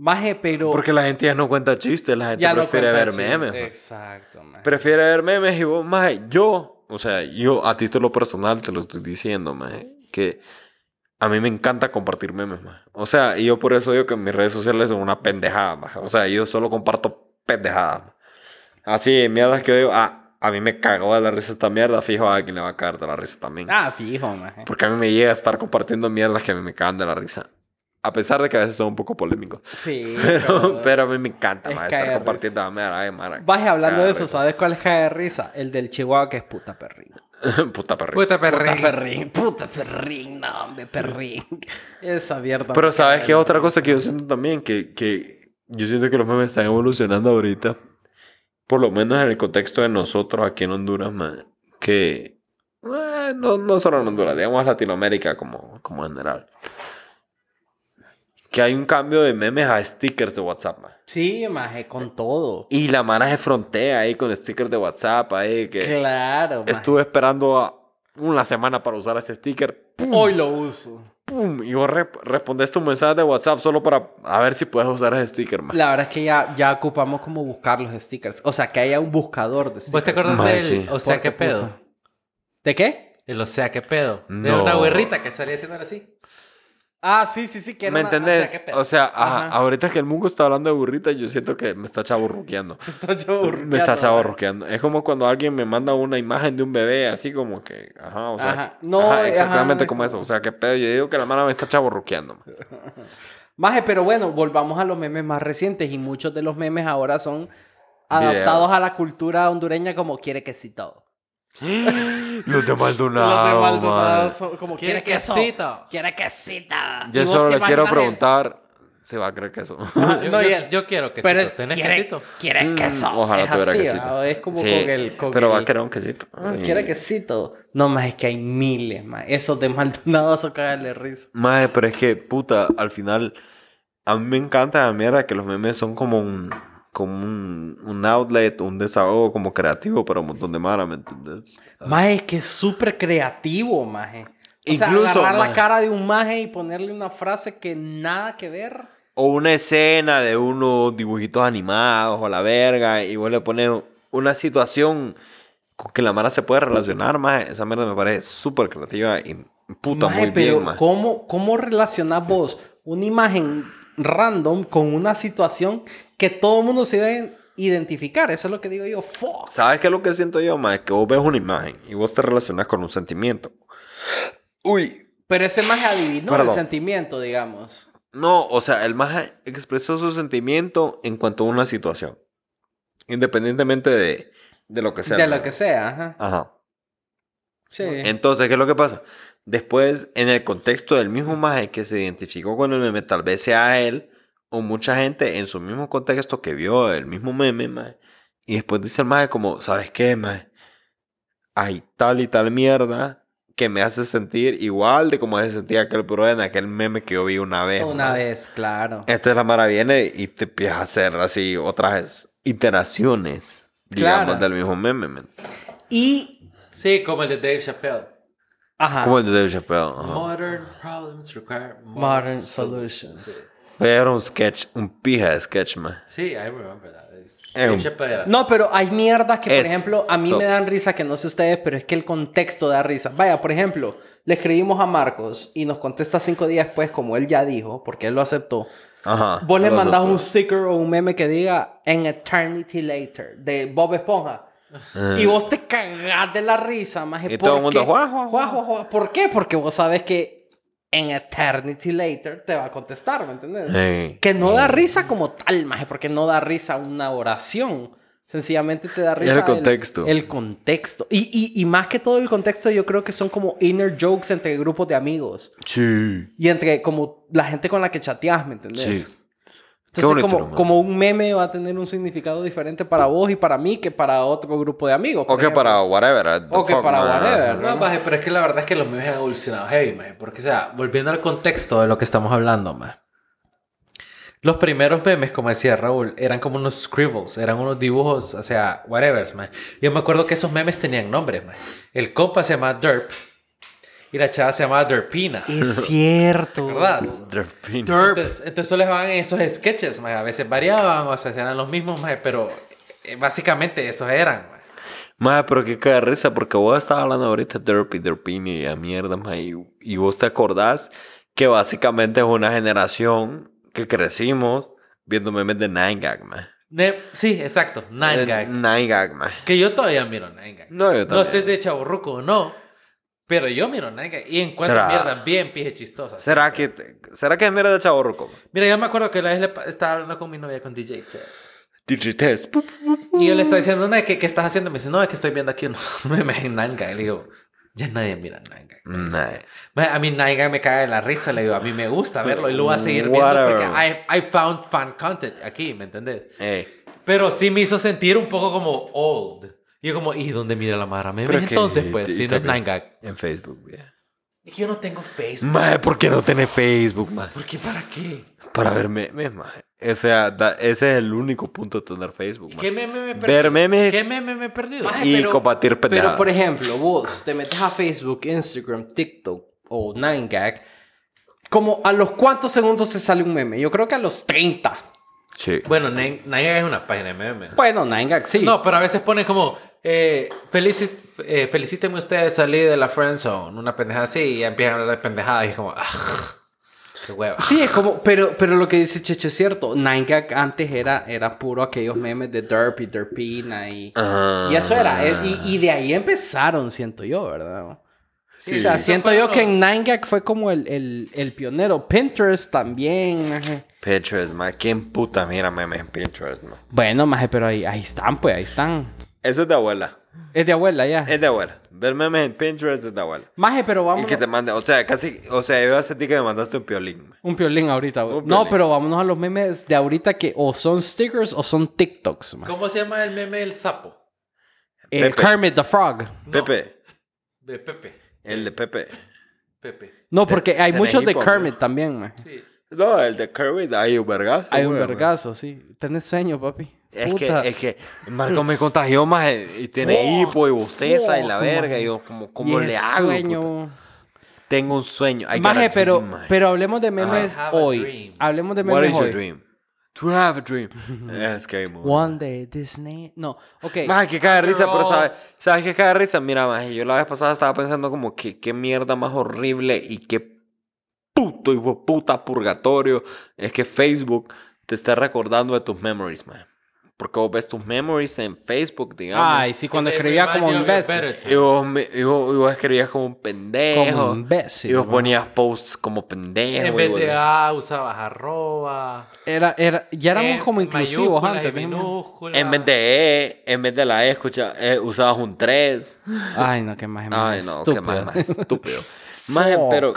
Maje, pero... Porque la gente ya no cuenta chistes, la gente ya no prefiere cuenta ver chistes. memes. Exacto, man. Prefiere ver memes y vos, maje, yo, o sea, yo a título personal te lo estoy diciendo, maje, que a mí me encanta compartir memes, maje. O sea, y yo por eso digo que mis redes sociales son una pendejada, maje. O sea, yo solo comparto pendejadas. maje. Así, mierdas que digo, ah, a mí me cagó de la risa esta mierda, fijo, a alguien le va a caer de la risa también. Ah, fijo, maje. Porque a mí me llega a estar compartiendo mierdas que a mí me cagan de la risa. A pesar de que a veces son un poco polémicos. Sí. Pero, pero a mí me encanta, Es caer estar compartiendo a mara. Baje hablando de eso, risa. ¿sabes cuál es cae de risa? El del Chihuahua que es puta perrín. Puta perrito. Puta Puta perrín. perrín, puta perrín, no, hombre, perrín. Esa mierda. Pero ¿sabes qué? Otra cosa que yo siento también, que, que yo siento que los memes están evolucionando ahorita, por lo menos en el contexto de nosotros aquí en Honduras, man, que eh, no, no solo en Honduras, digamos Latinoamérica como, como general. Que hay un cambio de memes a stickers de WhatsApp, man. Sí, maje, con todo. Y la mara se frontea ahí con stickers de WhatsApp, ahí que Claro, maje. estuve esperando a una semana para usar ese sticker. Hoy lo uso. ¡Pum! Y vos rep- respondés tu mensaje de WhatsApp solo para a ver si puedes usar ese sticker, man. La verdad es que ya, ya ocupamos como buscar los stickers. O sea, que haya un buscador de stickers. ¿Vos te acuerdas Mae, del sí. O sea, qué pedo? puta. ¿De qué? El O sea, qué pedo. De No. una güerrita que salía haciendo así. Ah, sí, sí, sí. Que ¿Me entendés? O sea. O sea, ajá, Ajá. ahorita que el Mungo está hablando de burrita, yo siento que me está chaburruqueando. Está chaburruqueando, Me está chaburruqueando. Es como cuando alguien me manda una imagen de un bebé, así como que, ajá, o sea, Ajá. No, exactamente es como eso. O sea, qué pedo. Yo digo que la mano me está chaburruqueando. Maje, pero bueno, volvamos a los memes más recientes. Y muchos de los memes ahora son Video. adaptados a la cultura hondureña como quiere quesito. Los de Maldonado, Los de Maldonado son como Quiere quiere queso. quesito. Quiere quesito. Yo solo le quiero preguntar, ¿se va a creer que eso? Ah, Yo, no, yo- yo quiero que Pero es, ¿Tenés quiere, quesito? quiere Mm, queso. ojalá es tuviera así, quesito. Es como Sí, con el... con pero va a querer un quesito. Ah, quiere quesito. No, más es que hay miles, más. Esos de Maldonado son cagarle risa. Madre, pero es que, puta, al final, a mí me encanta la mierda que los memes son como un, como un, un outlet, un desahogo como creativo para un montón de mara, ¿me entiendes? Maje, es que es súper creativo, maje. O Incluso, sea, agarrar la maje. cara de un maje y ponerle una frase que nada que ver. O una escena de unos dibujitos animados o la verga, y vos le pones una situación con que la mara se puede relacionar, más Esa mierda me parece súper creativa y puta Maje, muy pero bien, maje. ¿cómo, ¿cómo relacionas vos una imagen random con una situación que todo el mundo se debe identificar? Eso es lo que digo yo. Fuck. ¿Sabes qué es lo que siento yo, más? Que vos ves una imagen y vos te relacionas con un sentimiento. Uy, Pero ese maje adivinó el Perdón. sentimiento, digamos. No, o sea, el maje expresó su sentimiento en cuanto a una situación. Independientemente de, de lo que sea. de ¿no? lo que sea, ajá. Ajá. Sí. Entonces, ¿qué es lo que pasa? Después, en el contexto del mismo maje que se identificó con el meme, tal vez sea él o mucha gente en su mismo contexto que vio el mismo meme, maje. Y después dice el maje como, ¿sabes qué, maje? Hay tal y tal mierda que me hace sentir igual de como se sentía aquel bro en aquel meme que yo vi una vez. Una maje". vez, claro. Esta es la mara viene y te empieza a hacer así otras iteraciones digamos, Claro. del mismo meme, man. Y. Sí, como el de Dave Chappelle. Ajá. Como el de Dave Chappelle. ajá. Modern problems require Modern solutions. Era un sketch, un pija de sketch, man. Sí, I remember that. Era- No, pero hay mierdas que, por ejemplo, a mí top. me dan risa que no sé ustedes, pero es que el contexto da risa. Vaya, por ejemplo, le escribimos a Marcos y nos contesta cinco días después, como él ya dijo, porque él lo aceptó. Ajá. Vos le mandás un sticker o un meme que diga An Eternity Later de Bob Esponja. Y vos te cagás de la risa, más Y todo el mundo, "Juá, juá, juá". ¿Por qué? Porque vos sabes que en Eternity Later te va a contestar, ¿me entiendes? Ey. Que no da risa como tal, maje, porque no da risa una oración. Sencillamente te da risa el contexto. El, contexto. Y, y, y más que todo el contexto, yo creo que son como inner jokes entre grupos de amigos. Sí. Y entre como la gente con la que chateas, ¿me entendés? Sí. Entonces, bonito, como, como un meme va a tener un significado diferente para vos y para mí que para otro grupo de amigos. O que para whatever. O que para whatever, No, maje, pero es que la verdad es que los memes han evolucionado heavy, maje. Porque, o sea, volviendo al contexto de lo que estamos hablando, maje. Los primeros memes, como decía Raúl, eran como unos scribbles, eran unos dibujos, o sea, whatever, maje. Yo me acuerdo que esos memes tenían nombres, maje. El compa se llamaba Derp y la chava se llamaba Derpina. Es cierto. ¿Verdad? Derpin. Entonces, entonces solo les van esos sketches, maje. A veces variaban, o sea, eran los mismos, maje, pero eh, básicamente esos eran. Madre, pero qué caga de risa, porque vos estabas hablando ahorita de Derpy, Derpini y a mierda, madre, y, y vos te acordás que básicamente es una generación que crecimos viendo memes de Nine Gag, man. Ne- sí, exacto, Nine Gag. Nine Gag, man. Que yo todavía miro Nine Gag. No, yo No también. sé de chaburruco o no, pero yo miro Nine Gag y encuentro ¿Será? mierda bien pije chistosa. ¿Será que, ¿Será que es mierda de chavo ruco? Mira, yo me acuerdo que la vez le estaba hablando con mi novia con DJ Tess. Digitest. Y yo le estaba diciendo, "No, ¿qué, ¿qué estás haciendo? Me dice, no, es que estoy viendo aquí unos memes en Nine Gag. Le digo, ya nadie mira. Nah. Ma, A mí Nine Gag me cae de la risa, le digo, a mí me gusta verlo y lo voy a seguir viendo porque I, I found fan content aquí, ¿me entendés? Ey. Pero sí me hizo sentir un poco como old. Y yo como, ¿y dónde mira la Mara? ¿Memes Pero es que- entonces, pues, si no es Gag. En Facebook, yeah. Es que yo no tengo Facebook. Madre, ¿por qué no tenés Facebook, madre? ¿Por qué? ¿Para qué? Para ver memes, madre. O sea, da- ese es el único punto de tener Facebook, ¿Qué meme me he Ver perdido? memes ¿Qué meme me he perdido? Maje, y pero- combatir pendejadas. Pero, por ejemplo, vos te metes a Facebook, Instagram, TikTok o 9gag. Como a los cuántos segundos te sale un meme. Yo creo que a los 30. Sí. Bueno, Nine Nine Gag es una página de memes. Bueno, 9gag sí. No, pero a veces ponen como, eh, felici- eh, felicítenme ustedes salir de la friend zone, una pendejada así, y ya empiezan a hablar de pendejadas y es como, ah, qué hueva. Sí, es como, pero, pero lo que dice Checho es cierto. 9gag antes era, era puro aquellos memes de Derp y Derpina y, Ah. y eso era. eh, Y, y de ahí empezaron, siento yo, ¿verdad? Sí. O sea, siento yo que en 9gag fue como el, el, el pionero. Pinterest también. Pinterest, man. ¿Quién puta mira memes en Pinterest, man? Bueno, maje, pero ahí, ahí están, pues, ahí están. Eso es de abuela. Es de abuela ya. Es de abuela. Ver memes en Pinterest es de abuela. Maje, pero Y vamos. que te mande, o sea, casi, o sea, yo hace ti que me mandaste un piolín. Un piolín ahorita, güey. No, pero vámonos a los memes de ahorita que o son stickers o son TikToks, maje. ¿Cómo se llama el meme del sapo? Eh, Pepe. Kermit the Frog. No, Pepe, De Pepe. el de Pepe. Pepe. No, porque hay muchos de Kermit también, maje. Sí. No, el de Kermit, hay un vergazo. Hay un vergazo, sí. Tenés sueño, papi. Es Puta. que, es que Marco me contagió más eh, y tiene hipo y bosteza y la verga. Y yo, como, ¿cómo Y le hago? sueño. puta? Tengo un sueño. Maje, pero, dream, pero hablemos de memes hoy. Hablemos de What memes is your hoy. dream? To have a dream. es que One day Disney. No, ok. Maje, que cae de risa, pero. ¿sabes, ¿sabes qué cae de risa? Mira, maje, yo la vez pasada estaba pensando como que qué mierda más horrible y qué puto hijo puta purgatorio es que Facebook te está recordando de tus memories, maje. Porque vos ves tus memories en Facebook, digamos. Ay, sí, cuando They escribía remind como imbécil. Y vos, y vos- y vos escribías como un pendejo. Como imbécil. y vos ponías posts como pendejo. En vez de A usabas arroba. Era, era, ya éramos en como inclusivos antes. En vez de E, en vez de la E, escucha, eh, usabas un 3. Ay, no, qué más Ay, no, qué más, más estúpido. Más, pero,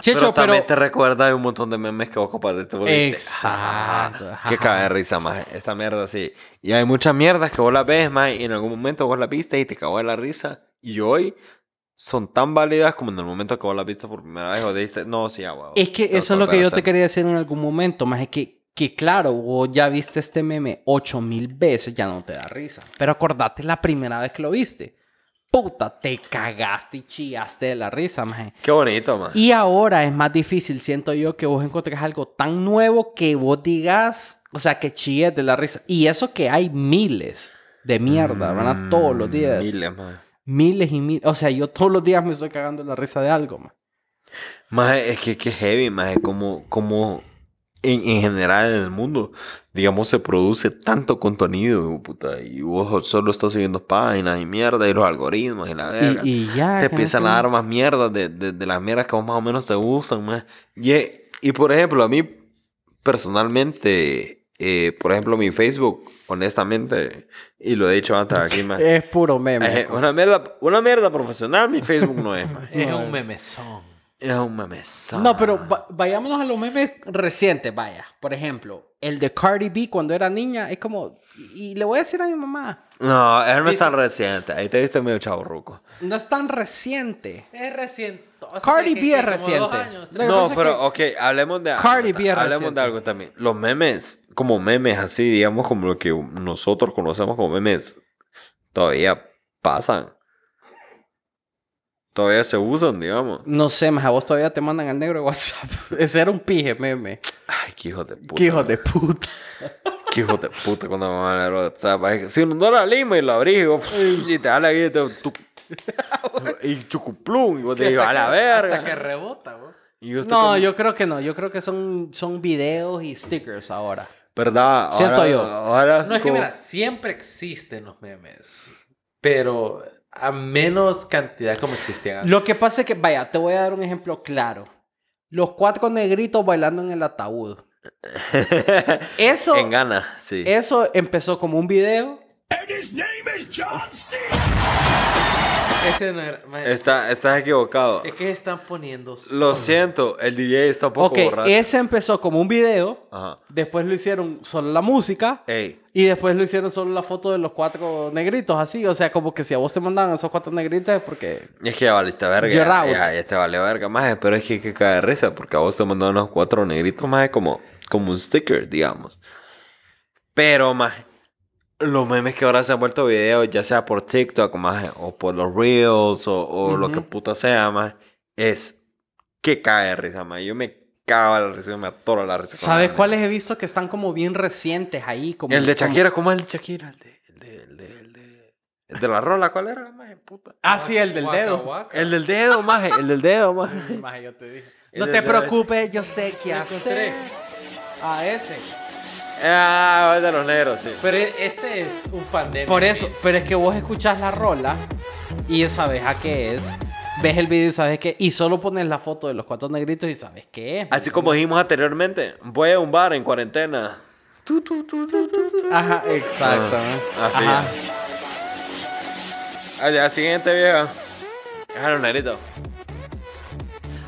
Checho, pero pero. también te recuerda de un montón de memes que vos compartiste. vos Exacto. "Ah, Qué caga de risa, más. Esta mierda sí. Y hay muchas mierdas que vos las ves, más, y en algún momento vos las viste y te cagó de la risa. Y hoy son tan válidas como en el momento que vos las viste por primera vez o dijiste, no, sí, agua. Es que eso es lo que yo te quería decir en algún momento, más es que que claro, vos ya viste este meme ocho mil veces, ya no te da risa. Pero acordate la primera vez que lo viste. Puta, te cagaste y chillaste de la risa, maje. Qué bonito, man. Y ahora es más difícil, siento yo, que vos encontres algo tan nuevo que vos digas, o sea, que chilles de la risa. Y eso que hay miles de mierda, ¿verdad? Todos los días. Miles, man. Miles y miles. O sea, yo todos los días me estoy cagando de la risa de algo, man. Más es que, que heavy, más como, como en, en general en el mundo, digamos, se produce tanto contenido, puta, y vos solo estás siguiendo páginas y mierda, y los algoritmos y la verga. Y, y ya. te que no empiezan sé. a dar más mierda de, de, de las mierdas que vos más o menos te gustan, más. Y, y por ejemplo, a mí personalmente, eh, por ejemplo, mi Facebook, honestamente, y lo he dicho antes aquí, más. Es puro meme. Eh, una mierda, una mierda profesional, mi Facebook no es, más. Es un memezón. Es un memesón. No, pero va- vayámonos a los memes recientes, vaya. Por ejemplo, el de Cardi B cuando era niña, es como... Y le voy a decir a mi mamá, No, él no es tan reciente. Ahí te viste medio chavo ruco. no es tan reciente. Es reciente. O sea, Cardi que- B que es reciente. años, No, pero ok, hablemos de algo. Cardi B es Hablemos reciente. de algo también. Los memes, como memes así, digamos, como lo que nosotros conocemos como memes, todavía pasan. Todavía se usan, digamos. No sé, más a vos todavía te mandan al negro de WhatsApp. Ese era un pije meme. Ay, qué hijo de puta. Qué hijo de puta. Qué hijo de puta cuando me van a WhatsApp. Ay, Si no la lima y la abrí, y vos, y te habla ahí, te- y chucuplum, y vos te digo, a la verga. Hasta que rebota, güey. Y yo No, como- yo creo que no. Yo creo que son, son videos y stickers ahora. ¿Verdad? Siento Ahora- yo. ahora No es que mira, siempre existen los memes, pero a menos cantidad como existían antes. Lo que pasa es que, vaya, te voy a dar un ejemplo claro. Los cuatro negritos bailando en el ataúd. Eso, en gana, sí. eso empezó como un video. Ese no era- Está, estás equivocado. Es que están poniendo. Lo siento, el DJ está un poco Ok, borracho. ese empezó como un video. Ajá. Después lo hicieron solo la música. Ey, Y después lo hicieron solo la foto de los cuatro negritos, así. O sea, como que si a vos te mandaban esos cuatro negritos es porque... es que ya valiste verga. You're Ya, out. ya, ya te vale verga, más. Pero es que, que cae de risa porque a vos te mandaron unos cuatro negritos más como, como un sticker, digamos. Pero más. Los memes que ahora se han vuelto videos, ya sea por TikTok más, o por los Reels o, o lo que puta sea más, es que cae de risa más. Yo me cago la risa, yo me atoro la risa. ¿Sabes cuáles he visto que están como bien recientes ahí? Como, El de como- Shakira, ¿cómo es el de Shakira? El de, el de, el de, el de, el de la rola, ¿cuál era? Maje, puta. Ah, sí, el del dedo. El del dedo, maje, el del dedo, maje. Maje, yo te dije. El No te preocupes, yo sé qué hacer. A ese. Ah, el de los negros, sí. Pero este es un pandemia. Por eso, pero es que vos escuchás la rola y sabes a qué es. Ves el video y sabes qué. Y solo pones la foto de los cuatro negritos y sabes qué es. Así como dijimos anteriormente, voy a un bar en cuarentena. Tu, tu, tu, tu, tu, tu. Ajá, exacto. Ah, así Ajá. Al día siguiente, vieja. Deja los negritos.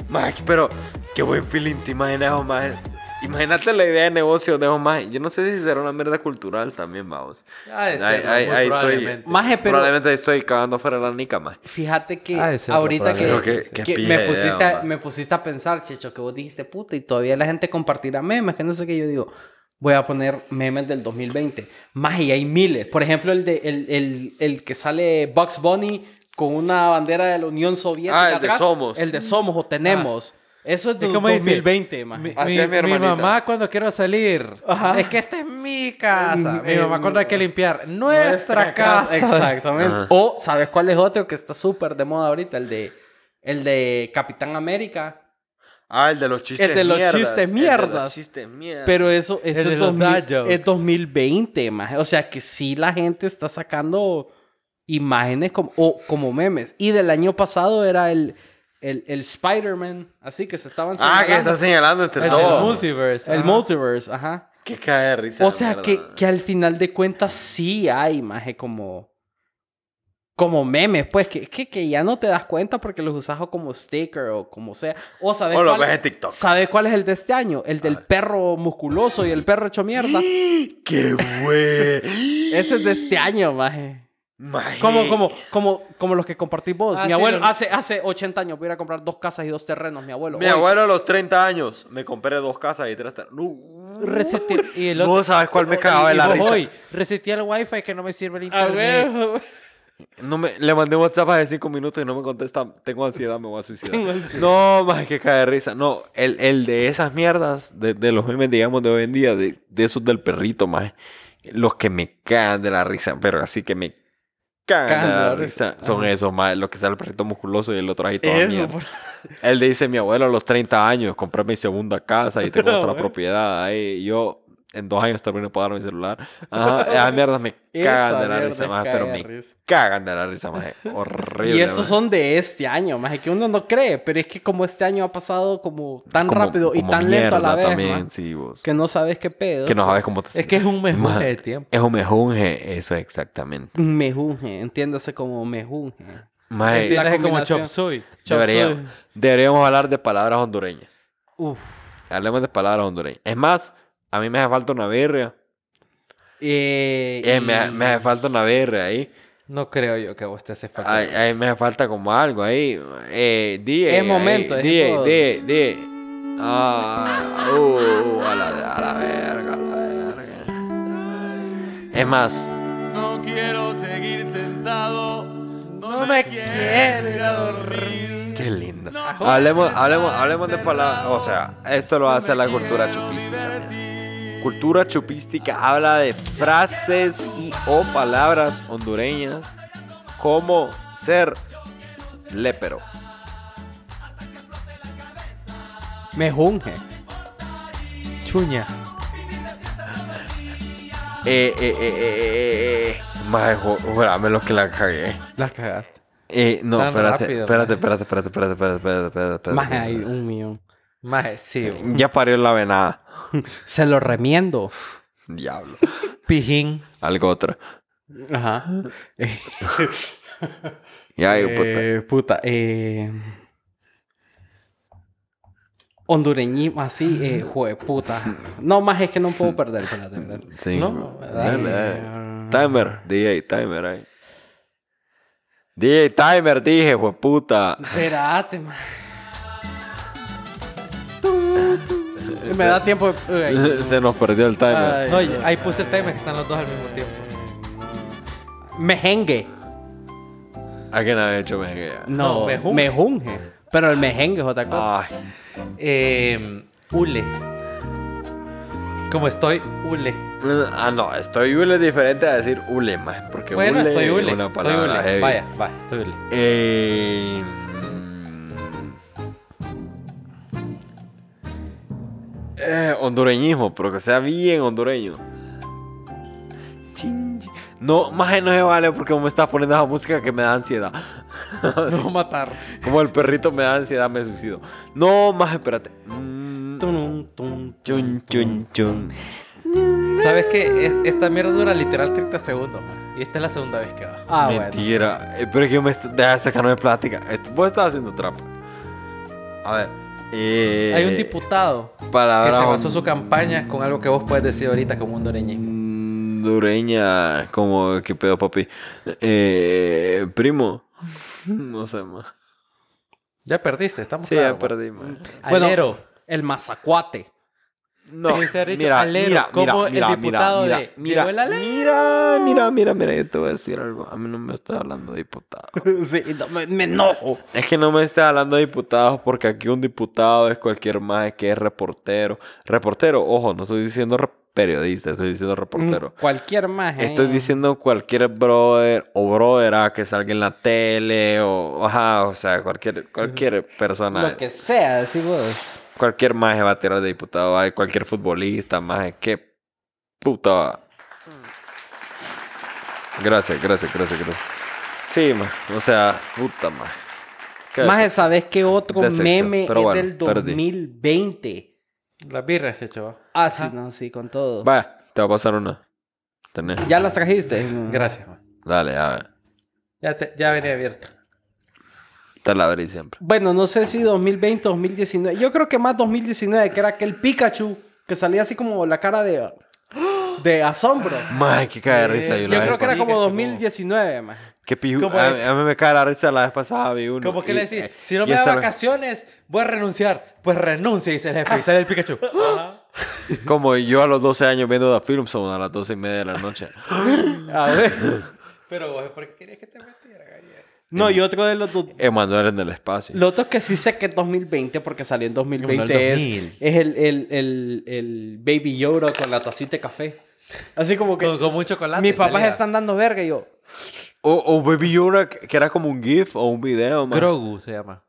Maje, pero qué buen feeling te imaginas, más. Imagínate la idea de negocio de esos majes. Yo no sé si será una mierda cultural también, vamos. Ah, de Ahí- ser, ahí- estoy. probablemente. Maje, pero Probablemente estoy cagando fuera de la nica, más. fíjate que Ah, de ser ahorita que, qué que pija me, idea, pusiste a, ma. me pusiste a pensar, Checho, que vos dijiste puta y todavía la gente compartirá memes, que no sé qué. Yo digo, voy a poner memes del 2020. Más y hay miles. Por ejemplo, el, de, el, el, el que sale Bugs Bunny con una bandera de la Unión Soviética. Ah, el de atrás. Somos. El de Somos o Tenemos. Eso es de como dice, 2020, maje. Mi, mi- mi mi mamá cuando quiero salir. Ajá. Es que esta es mi casa. Mi Eh, mamá cuando hay que limpiar. Nuestra, casa. Exactamente. Ajá. O, ¿sabes cuál es otro que está súper de moda ahorita? El de, el de Capitán América. Ah, el de los chistes El de los mierdas. chistes El de mierdas. los chistes mierdas. Pero eso, eso es, los 2000 dad jokes. es 2020, maje. O sea que sí la gente está sacando imágenes como, o, como memes. Y del año pasado era el, el, el Spider-Man, así que se estaban Ah, que está señalando entre El todos. multiverse. El ajá. multiverse, ajá. Que cae de risa. O sea que, que al final de cuentas sí hay, maje, como... Como memes, pues, que, que, que ya no te das cuenta porque los usas como sticker o como sea. O sabes O lo cuál- ves en TikTok. ¿Sabes cuál es el de este año? El del perro musculoso y el perro hecho mierda. ¡Qué güey! Ese es de este año, maje. Maje. Como, como, como, como los que compartís vos. Ah, mi sí, abuelo, lo- hace, hace 80 años voy a ir a comprar dos casas y dos terrenos, mi abuelo. Mi Hoy- abuelo a los 30 años me compré dos casas y tres terrenos. Resetea. Y el No otro. sabes cuál me cagaba de la risa. hoy, resetea el wifi que no me sirve el A internet. ver. No me, le mandé un WhatsApp hace cinco minutos y no me contesta. Tengo ansiedad, me voy a suicidar. No, más que cae de risa. No, el, el de esas mierdas, de, de los memes, digamos, de hoy en día, de, de esos del perrito, más. Los que me cagan de la risa, pero así que me risa, son Ajá. esos, más. Los que sale el perrito musculoso y el otro ahí todo Eso, mierda. por- Él dice, mi abuelo a los 30 años, compré mi segunda casa y tengo otra propiedad ahí. Yo en dos años termino de pagar mi celular. Ajá, esas mierdas me cagan Esa de la risa, caga pero me risa. cagan de la risa, más. Horrible. Y esos maje. son de este año, más que uno no cree, pero es que como este año ha pasado como tan Como- rápido y como tan lento a la vez, también, sí, vos. que no sabes qué pedo. Que no sabes cómo te Es que es un mejunje Maje, de tiempo. Es un mejunje, eso exactamente. Mejunje, entiéndase como mejunje. Maje. Entiendes como chop suey. Chop deberíamos, deberíamos hablar de palabras hondureñas. Uf. Hablemos de palabras hondureñas. Es más, a mí me hace falta una birria. Eh, Eh, y- me, me hace falta una birria ahí. No creo yo que a vos te hace falta. Ahí, ahí me hace falta como algo ahí. Eh, DJ. Es momento, ahí, es DJ, todos. DJ, DJ. Ah, uh, a la, a la verga, a la verga. Es más, No quiero seguir sentado. No, No me quiero ir a dormir. qué lindo. Hablemos, hablemos, hablemos de palabras. O sea, esto lo hace la cultura chupística. Cultura chupística habla de frases y o palabras hondureñas como ser lépero. Mejunje. Chuña. Eh, eh, eh, eh, eh, eh. Jurame lo que la cagué. La cagaste. Eh, no, espérate, rápido, espérate, espérate, espérate, espérate, espérate, espérate, espérate, espérate, Más espérate. hay un millón. Maje, sí. bo. Ya parió la venada. Se lo remiendo. Diablo. Pijín. Algo otro. Ajá. Eh, Ya, puta. eh, puta. Eh... Hondureñismo así, eh, jue puta. No, más es que no puedo perder, espérate, espérate. Sí. No, Dale, dale. Eh, Timer, DJ, timer ahí. DJ, timer, dije, pues puta. Espérate, man. Me da tiempo. de- Se nos perdió el timer. Ay. No, oye, ahí puse el timer que están los dos al mismo tiempo. Mejengue. ¿A quién ha hecho mejengue? No, No, mejunje. mejunje. Pero el mejengue es otra cosa. Ay, Eh, hule. Como estoy, hule. ah, no, estoy hule es diferente a decir hule, más. Porque Bueno, hule estoy hule. es una Estoy palabra hule. heavy. Vaya, vaya, estoy hule. Eh, eh, hondureñismo, pero que sea bien hondureño. Chin, chin. No, más no se vale porque me estás poniendo esa música que me da ansiedad. A matar. Como el perrito me da ansiedad, me suicido. No, más espérate. Mm, Tum, tum, chun, chun, chun. ¿Sabes qué? Es- Esta mierda dura literal 30 segundos. Y esta es la segunda vez que va. Ah, bueno. Mentira. Eh, pero es que yo me deja de sacarme de plática. Vos estás haciendo trampa. A ver. Eh, Hay un diputado que se basó su campaña con algo que vos puedes decir ahorita como un hondureñismo. Hondureña, como, ¿qué pedo, papi? Eh, primo. No sé más. Ya perdiste, estamos Sí, claros, ya man. Bueno, Alero. el mazacuate. No, mira, alero, mira, como mira, el mira, diputado mira, de mira, mira, mira, mira, mira, yo te voy a decir algo. A mí no me estás hablando de diputado. sí, no, me, me enojo. Es que no me estés hablando de diputados porque aquí un diputado es cualquier más que es reportero. Reportero, ojo, no estoy diciendo periodista, estoy diciendo reportero. Cualquier más. Estoy diciendo cualquier brother o brother que salga en la tele o, ajá, o sea, cualquier, cualquier persona. Lo que sea, decís vos. Cualquier maje va a tirar de diputado, hay cualquier futbolista, maje, qué puta. Gracias, gracias, gracias, gracias. Sí, maje, o sea, puta maje. Decep- ¿sabes qué otro decepción, meme pero es bueno, del perdí. 2020? Las birras, hecho. va. Ah, sí, no, sí, con todo. Vaya, te va a pasar una. Tenés. ¿Ya las trajiste? Gracias, man. Dale, a ver. Ya, te- ya venía abierta. Te la abrí siempre. Bueno, no sé si 2020 o 2019. Yo creo que más 2019, que era aquel Pikachu que salía así como la cara de, de asombro. Maje, que cae de risa. Yo creo que era como Pikachu, 2019, man. Qué piju- a, mí me cae la risa la vez pasada vi uno. Como que y- le decís, eh, si no me da vacaciones, voy a renunciar. Pues renuncia, dice el jefe. Y sale el Pikachu. Ajá. Como yo a los 12 años viendo The Film Zone a las 12 y media de la noche. A ver. Pero vos, ¿por qué querías que te Gabriel? No, y otro de los dos. Emanuel en el espacio. Lo otro que sí sé que es 2020, porque salió en 2020, Como el es, 2000. es el, el, el, el Baby Yoda con la tacita de café. Así como que. Con- con mucho chocolate Mis papás salía. están dando verga y yo. O, o Baby Yoda, que era como un GIF o un video, man. Grogu se llama.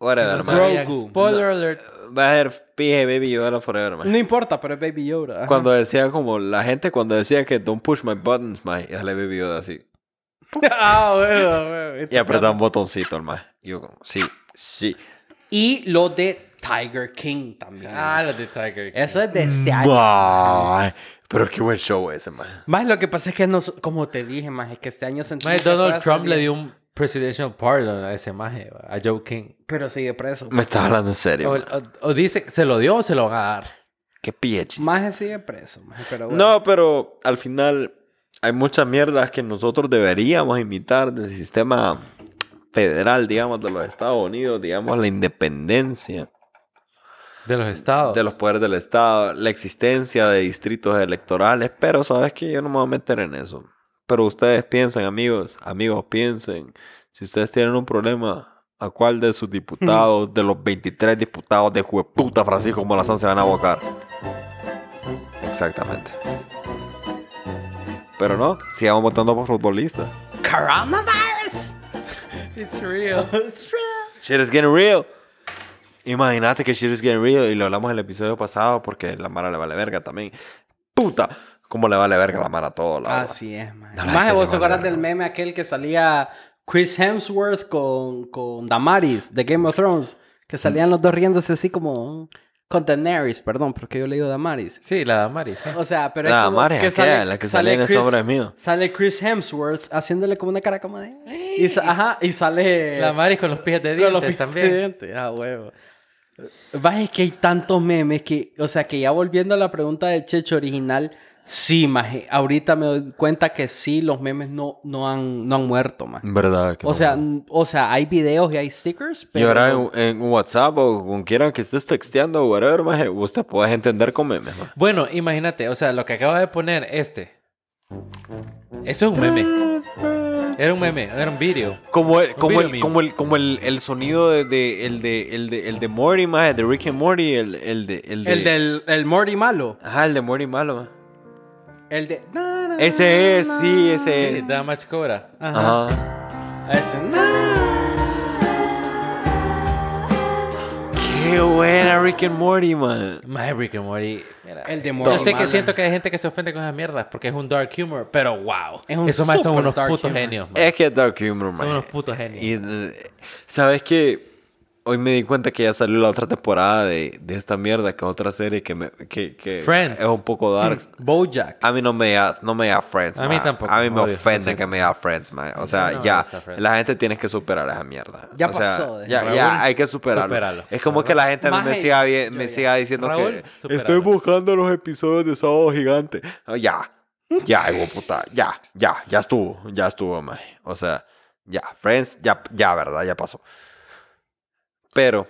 Whatever, No man. sabían. Grogu. Spoiler alert. Va a ser pije Baby Yoda forever, man. No importa, pero es Baby Yoda. ajá. Cuando decía como la gente cuando decía que don't push my buttons, man, y sale Baby Yoda así. ah, bueno, bueno. Y apretaba un botoncito, el man. Y yo como, sí, sí. Y lo de Tiger King también. Ah, los de Tiger. King. Eso es de este año. Pero qué buen show ese, man. Más lo que pasa es que, nos, como te dije, más es que este año sentí fue Donald Trump le dio un presidential pardon a ese maje, a Joe King. Pero sigue preso. Me estás hablando en serio. O, o- o dice, ¿se lo dio o se lo van a dar? Qué chiste. Más sigue preso. maje, pero bueno. No, pero al final hay muchas mierdas que nosotros deberíamos imitar del sistema federal, digamos, de los Estados Unidos, digamos, la independencia De los estados. de los poderes del Estado, la existencia de distritos electorales, pero sabes que yo no me voy a meter en eso. Pero ustedes piensen, amigos, amigos, piensen, si ustedes tienen un problema, ¿a cuál de sus diputados, de los 23 diputados de jueputa Francisco Morazán se van a abocar? Exactamente. Pero no, sigamos votando por futbolistas. Coronavirus. It's real. Shit is getting real. Imagínate que shit is getting real. Y lo hablamos en el episodio pasado porque la Mara le vale verga también. Puta, cómo le vale verga la Mara a todo. La. Así es, man. No, Más vos te acuerdas del meme aquel que salía Chris Hemsworth con, con Damaris de Game of Thrones. Que salían los dos riéndose así como... Con Daenerys, perdón, porque yo le digo Damaris. Sí, la Damaris. sí. O sea, pero La es como Damaris, que aquella, la que salía en El Hombre es Mío. Sale Chris Hemsworth haciéndole como una cara como de... Y, ajá, y sale... La Damaris con los pies de con dientes los pies también. de dientes. Ah, huevo. Vas, es que hay tantos memes que... O sea, que ya volviendo a la pregunta de Checho original... Sí, maje. Ahorita me doy cuenta que sí, los memes no, no, han, no han muerto, maje. Verdad. que O no. sea, o sea, hay videos y hay stickers, Y pero... ahora no- en, en WhatsApp o con quieran que estés texteando o whatever, maje, usted puede entender con memes, maje. Bueno, imagínate, o sea, lo que acaba de poner este. Eso es un meme. Era un meme, era un video. Como el, como video el, como el, como el, el sonido de, de- el de, el de, el de Morty, maje, de Rick and Morty, el, el de, el de, El del el Morty malo. Ajá, el de Morty malo, maje. El de... Ese es, sí, ese Sí, es. Damage Cobra. Ajá. Ajá. Ese... Qué buena Rick and Morty, man. My Rick and Morty. mira, El de Yo Morty sé que siento que hay gente que se ofende con esas mierdas porque es un dark humor, pero wow. Es un Esos más son unos putos humor. genios, man. Es que es Dark Humor, man. Son unos putos genios. Y, eh, ¿sabes qué? Hoy me di cuenta que ya salió la otra temporada de, de esta mierda, que es otra serie que, me, que, que Friends. es un poco dark. Bojack. A mí no me da, no me da Friends, A mí man. tampoco, A mí me obvio, ofende que me da Friends, man. O sea, No ya, la gente tiene que superar esa mierda. Ya O sea, pasó, Ya, Raúl, ya, hay que superarlo. supéralo. Es como que la gente mí me siga, bien- me siga diciendo Raúl, que supéralo. estoy buscando los episodios de Sábado Gigante. Ah, Ya, ya, hijo puta, ya, ya, ya estuvo, ya estuvo, man. O sea, ya, Friends, ya, ya, verdad, ya pasó. Pero,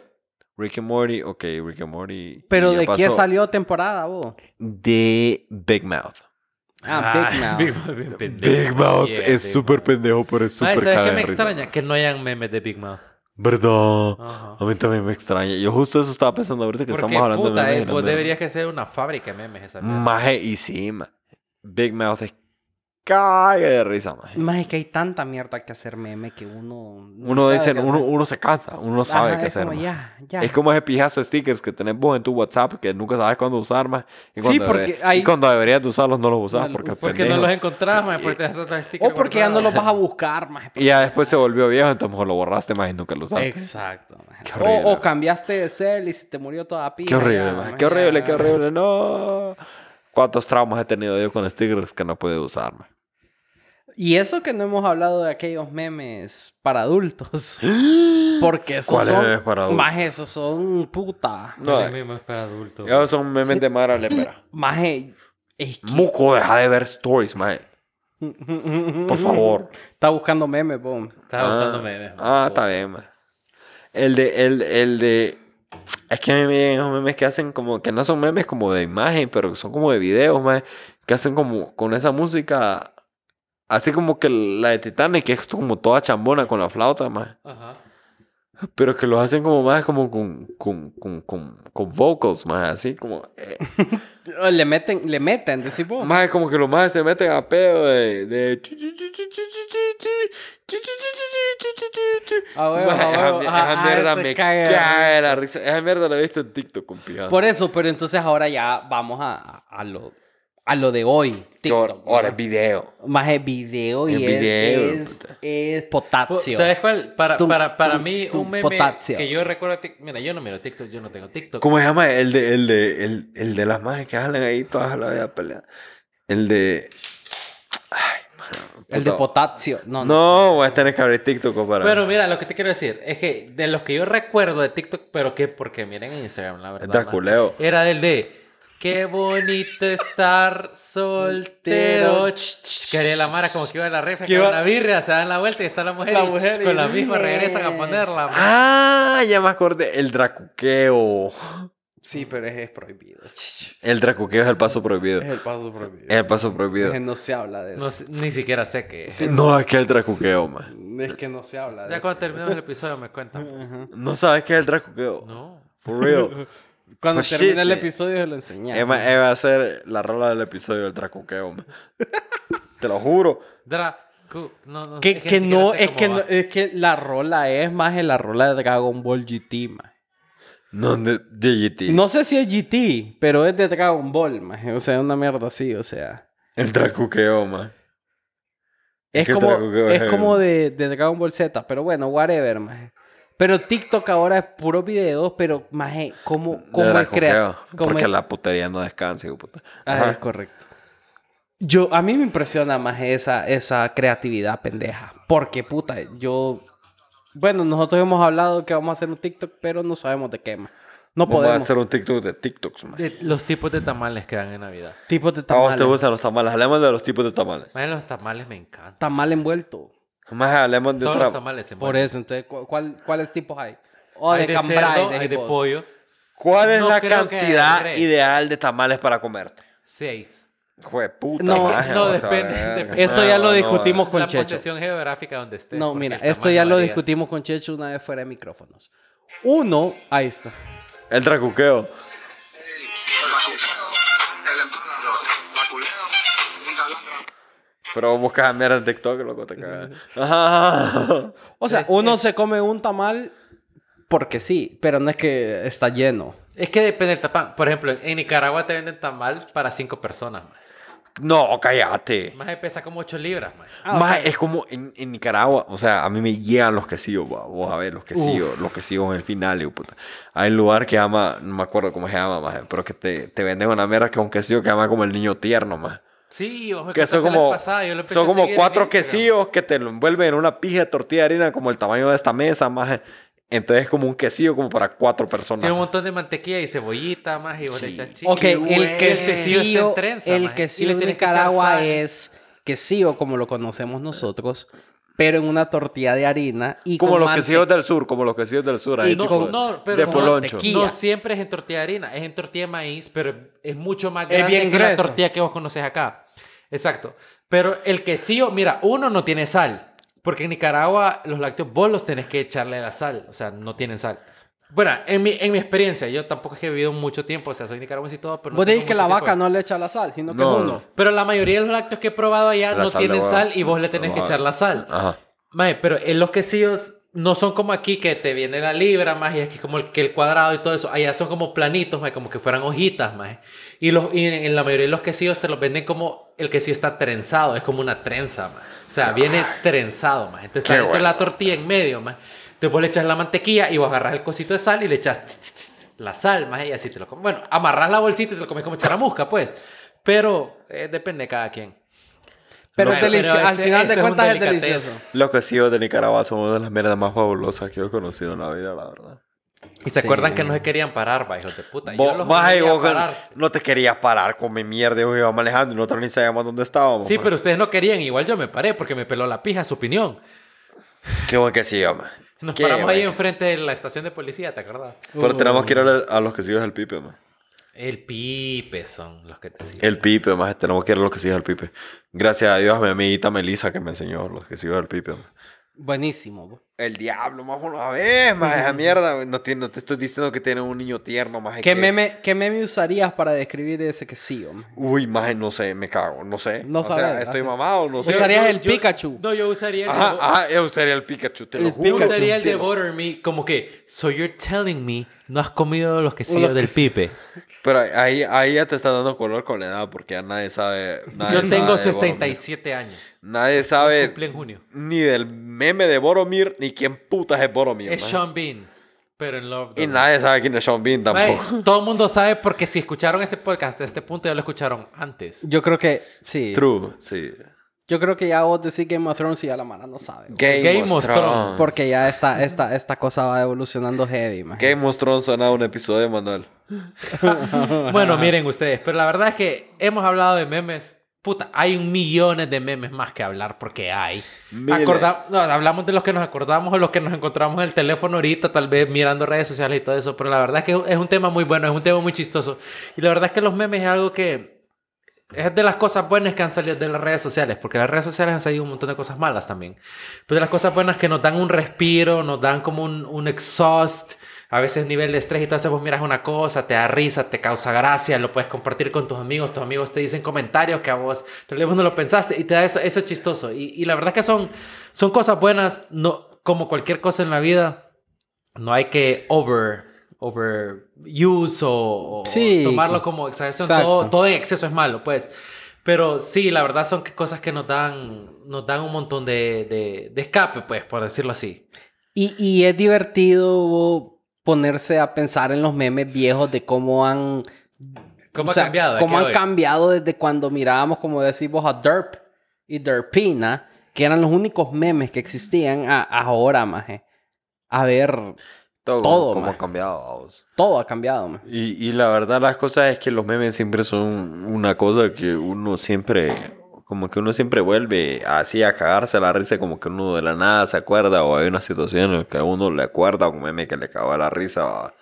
Rick and Morty, ok, Rick and Morty. Pero ¿de qué salió temporada, vos? De Big Mouth. Ah, Big Mouth. Big Mouth, bien pendejo. Big Mouth Yeah, es súper pendejo, pero es súper ¿Sabes qué me extraña? Que no hayan memes de Big Mouth. ¿Verdad? A mí también me extraña. Yo justo eso estaba pensando ahorita que Porque, estamos hablando puta, de memes. eh, vos deberías que ser una fábrica de memes esa. Maje, y sí, ma. Big Mouth es caga de risa, maje. Más es que hay tanta mierda que hacer meme que uno... no Uno sabe dice, qué uno, hacer. uno se cansa, uno no sabe Ajá, qué es hacer. como, ma. ya, ya. Es como ese pijazo de stickers que tenés vos en tu WhatsApp que nunca sabes cuándo usar, más. Y Sí, cuando porque hay- Y cuando deberías de usarlos no los usas No porque, no los encontrás, man, porque te stickers O porque ya no los vas a buscar, más. Y ya después se volvió viejo, entonces mejor lo borraste más y nunca lo usaste. Exacto. maje. Qué horrible. O, o cambiaste de cel y se te murió toda pila. Qué horrible, maje, Qué horrible, qué horrible. No. ¿Cuántos traumas he tenido yo con stickers que no pude usar, maje? Y eso que no hemos hablado de aquellos memes para adultos. Porque esos ¿Cuáles son... memes para adultos? Maje, esos son puta. No, Los memes para adultos. Esos son memes de Mara Lepera. Maje, es que... Muco, deja de ver stories, maje. Por favor. Está buscando memes, bom. Estaba buscando memes. man. Ah, está bien, man. El de, el, el de, Es que a mí me llegan esos memes que hacen como, que no son memes como de imagen, pero que son como de videos, más que hacen como con esa música, así como que la de Titanic, que es como toda chambona con la flauta, más. Ajá. Pero que los hacen como más como con, con, con, con, con vocals, más así como... eh, Le meten, le meten, decís vos. más como que los más se meten a pedo de... de A huevo, Maje, a huevo. esa, Ah, esa ah, mierda me caga de cae la risa. Esa mierda la he visto en TikTok, compijado. Por eso, pero entonces ahora ya vamos a, a- a lo, a lo de hoy. Ahora, TikTok, ahora es video. Más es video y Es es, video, es, potasio. ¿Sabes cuál? Para, Tum, para, para tum, mí, tum, un meme potasio. que yo recuerdo... Mira, yo no miro TikTok, yo no tengo TikTok. ¿Cómo se llama? El de, el de, el, el de las majes que salen ahí todas a la vida pelear. El de. Ay, mano, El de potasio. No, no. No, voy a tener que abrir TikTok para. Pero mira, lo que te quiero decir es que de los que yo recuerdo de TikTok, pero que porque miren en Instagram, la verdad. Draculeo. man, Era del de qué bonito estar soltero. Que haría la mara como que iba a la Que con una birria, se dan la vuelta y está la mujer, La y, con y- la misma regresan a ponerla. man. Ah, ya me acordé. El dracuqueo. Sí, pero es, es prohibido. El dracuqueo es el paso prohibido. Es el paso prohibido. Es el paso prohibido. Es- no se habla de eso. No ni siquiera sé qué. No, es que es el dracuqueo, man. Es que no se habla de Ya eso. cuando terminemos el episodio me cuentan. No sabes qué es el dracuqueo. No. For real. Cuando termine el episodio se lo enseñamos. Emma, Emma va a ser la rola del episodio del dracuqueo, man. Te lo juro. Dracu. No, no, Que, es que ni siquiera no, sé es cómo que va. no, es que la rola es más en la rola de Dragon Ball GT, man. No, de, de GT. No sé si es GT, pero es de Dragon Ball, man. O sea, una mierda así, o sea. El dracuqueo, man. Es ¿Qué como, Dragon Ball es es? como de, de Dragon Ball Z, pero bueno, whatever, man. Pero TikTok ahora es puro videos, pero más ¿cómo, De cómo es crear? Porque la putería no descansa, hijo puta. Ah, es correcto. Yo, a mí me impresiona más esa, esa creatividad pendeja. Porque, puta, yo... Bueno, nosotros hemos hablado que vamos a hacer un TikTok, pero no sabemos de qué más. No Vamos a podemos. hacer un TikTok de TikToks, man. De los tipos de tamales que dan en Navidad. Tipos de ¿A vos te tamales. gustan los tamales? Hablemos de los tipos de tamales. Más los tamales me encantan. Tamal envuelto. Más hablemos de Todos otra... los tamales se Por mueren. eso, entonces, ¿cu- ¿cuál, ¿cuáles tipos hay? O hay de de cambray, cerdo, de hay de hipos. pollo. ¿Cuál es No la creo que cantidad ideal de tamales para comerte? Seis. Jue puta. No, maje, no, depende-. Esto ya lo no, discutimos con la Checho. posesión geográfica donde esté. No, porque mira, el esto tamaño ya lo varía. discutimos con Checho una vez fuera de micrófonos. Uno, ahí está. El dracuqueo. Pero buscas a mierda en TikTok, loco, te cagas. O sea, uno se come un tamal porque sí, pero no es que está lleno. Es que depende del tamal. Por ejemplo, en Nicaragua te venden tamal para cinco personas. man. No, cállate. Más de pesa como 8 libras. man. Ah, Más, sea- es como en, en Nicaragua, o sea, a mí me llegan los quesillos, va, vos a ver, los quesillos, los quesillos en el final, de puta. Hay un lugar que llama, no me acuerdo cómo se llama, más, pero que te, te venden una mierda que es un quesillo que llama como el niño tierno, más. Sí, vos me Que son como, pasada, yo lo son como en cuatro quesillos que te lo envuelven en una pija de tortilla de harina como el tamaño de esta mesa, más. Entonces es como un quesillo como para cuatro personas. Tiene un montón de mantequilla y cebollita más y Sí. Ok, el quesillo en el y quesillo echar Nicaragua es quesillo como lo conocemos nosotros, pero en una tortilla de harina y Como con los quesillos del sur, como los quesillos del sur. Ahí Y No, tipo no, pero de no, poloncho. No siempre es en tortilla de harina, es en tortilla de maíz, pero es mucho más Es grande bien que la tortilla que vos conoces acá. Exacto. Pero el quesillo, mira, uno no tiene sal, porque en Nicaragua los lácteos vos los tenés que echarle la sal, o sea, no tienen sal. Bueno, en mi, en mi experiencia, yo tampoco es que he vivido mucho tiempo, o sea, soy nicaragüense y todo, pero no Vos decís que la tiempo. vaca no le echa la sal, sino que No, es uno. no. Pero la mayoría de los lácteos que he probado allá La no tienen sal y vos le tenés que echar la sal. Ajá. Mae, pero en los quesillos no son como aquí que te viene la libra, más y aquí como el, que el cuadrado y todo eso. Allá son como planitos, mae, como que fueran hojitas, más. Y, los, y en, en la mayoría de los quesillos te los venden como el quesillo está trenzado, es como una trenza, mae. O sea, viene trenzado, más. Entonces está Qué dentro de bueno. la tortilla en medio, más. Después le echas la mantequilla y vos agarras el cosito de sal y le echas la sal, más y así te lo comes. Bueno, amarras la bolsita y te lo comes como charamusca, pues. Pero eh, depende de cada quien. Pero Bueno, es delicioso. pero Al ese- final ese de cuentas es delicioso. Los quesillos de Nicaragua son una de las mierdas más fabulosas que yo he conocido en la vida, la verdad. Y se Sí. acuerdan que no se querían parar, va, hijos de puta. Yo los maje, que no te querías parar con mi mierda, yo iba manejando y nosotros ni sabíamos dónde estábamos. Sí, maje. pero ustedes no querían. Igual yo me paré porque me peló la pija su opinión. Qué buen quesillo, maje. Nos Qué paramos ahí bueno. enfrente de la estación de policía, ¿te acuerdas? Pero tenemos que ir a, la- a los que siguen el pipe, man. El pipe son los que te decía. El pipe, más tenemos que ir a los que siguen el pipe. Gracias a Dios a mi amiguita Melissa que me enseñó los que siguen el pipe. man. Buenísimo. bo. El diablo, más una vez, más esa mierda. No, tiene- no te estoy diciendo que tiene un niño tierno, más ¿Qué meme, ¿Qué meme usarías para describir ese que sí, hombre? Uy, más no sé, me cago, no sé. No o sea, sabes, estoy así. mamado, no sé. Usarías Yo- el yo- Pikachu. No, yo usaría el Ajá, de, ajá, yo usaría el Pikachu, te lo El juro. yo Pikachu, usaría el de te lo- Butter Me como que, so you're telling me, no has comido los que Los del que- pipe. Pero ahí, ahí ya te está dando color con la edad porque ya nadie sabe. nadie Yo sabe tengo Boromir. 67 años. Nadie sabe Cumple en junio. ni del meme de Boromir ni quién putas es Boromir. Es man. Sean Bean, pero en Love. Y nadie sabe quién es Sean Bean tampoco. todo el mundo sabe porque si escucharon este podcast a este punto ya lo escucharon antes. Yo creo que sí. True, sí. Yo creo que ya vos decís Game of Thrones y ya la mano no sabe. bo. Game, of Thrones. Porque ya esta, esta, esta cosa va evolucionando heavy, man. Game of Thrones suena a un episodio de Manuel. Bueno, miren ustedes, pero la verdad es que hemos hablado de memes. Puta, hay un millones de memes más que hablar porque hay. Acorda- no, hablamos de los que nos acordamos o los que nos encontramos en el teléfono ahorita, tal vez mirando redes sociales y todo eso, pero la verdad es que es un tema muy bueno, es un tema muy chistoso. Y la verdad es que los memes es algo que es de las cosas buenas que han salido de las redes sociales, porque las redes sociales han salido un montón de cosas malas también. Pero de las cosas buenas que nos dan un respiro, nos dan como un, un exhaust, a veces nivel de estrés y todo eso, vos miras una cosa, te da risa, te causa gracia, lo puedes compartir con tus amigos, tus amigos te dicen comentarios que a vos tal vez vos no lo pensaste y te da eso, eso chistoso. Y, y la verdad es que son, son cosas buenas, no, como cualquier cosa en la vida, no hay que over, overuse o, o Sí. tomarlo como exageración. Todo, todo en exceso es malo, pues. Pero sí, la verdad son cosas que nos dan, nos dan un montón de, de, de escape, pues, por decirlo así. Y, y es divertido ponerse a pensar en los memes viejos de cómo han... ¿Cómo o ha cambiado? Cómo a han hoy? cambiado desde cuando mirábamos, como decimos, a Derp y Derpina, que eran los únicos memes que existían a, ahora, maje. A ver, Todo, Todo, como ha cambiado. vamos. todo ha cambiado. Y, y la verdad, las cosas es que los memes siempre son una cosa que uno siempre, como que uno siempre vuelve así a cagarse la risa, como que uno de la nada se acuerda, o hay una situación en que a uno le acuerda un meme que le caga la risa.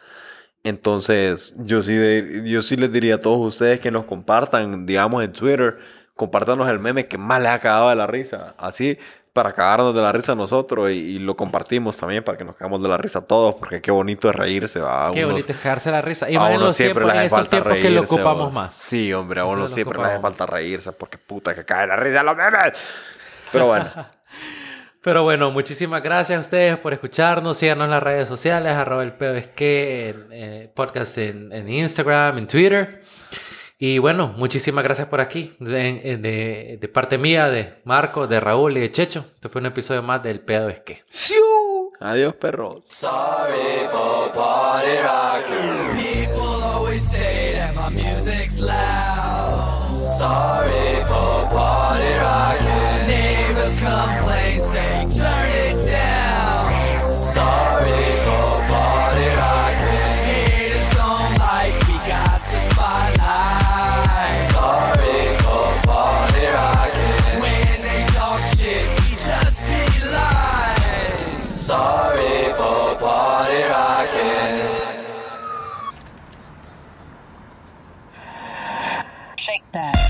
Entonces, yo sí, de- yo sí les diría a todos ustedes que nos compartan, digamos, en Twitter, compártanos el meme que más les ha cagado de la risa. Así, para cagarnos de la risa nosotros y, y lo compartimos también para que nos cagamos de la risa todos, porque qué bonito es reírse, va. Qué Unos- bonito es cagarse la risa. Y a uno siempre le hace falta reírse. que lo ocupamos más. Sí, hombre, a uno siempre le hace falta reírse porque puta que cae la risa de los memes. Pero bueno, Pero bueno, muchísimas gracias a ustedes por escucharnos. Síganos en las redes sociales, arroba el pedo es que, en, eh, podcast en, en Instagram, en Twitter. Y bueno, muchísimas gracias por aquí. De, de- de parte mía, de Marco, de Raúl y de Checho. Este fue un episodio más del pedo es que. adiós perros. People always say that my music's loud. Sorry for party rocking. Neighbors complain, say turn it down. Sorry that.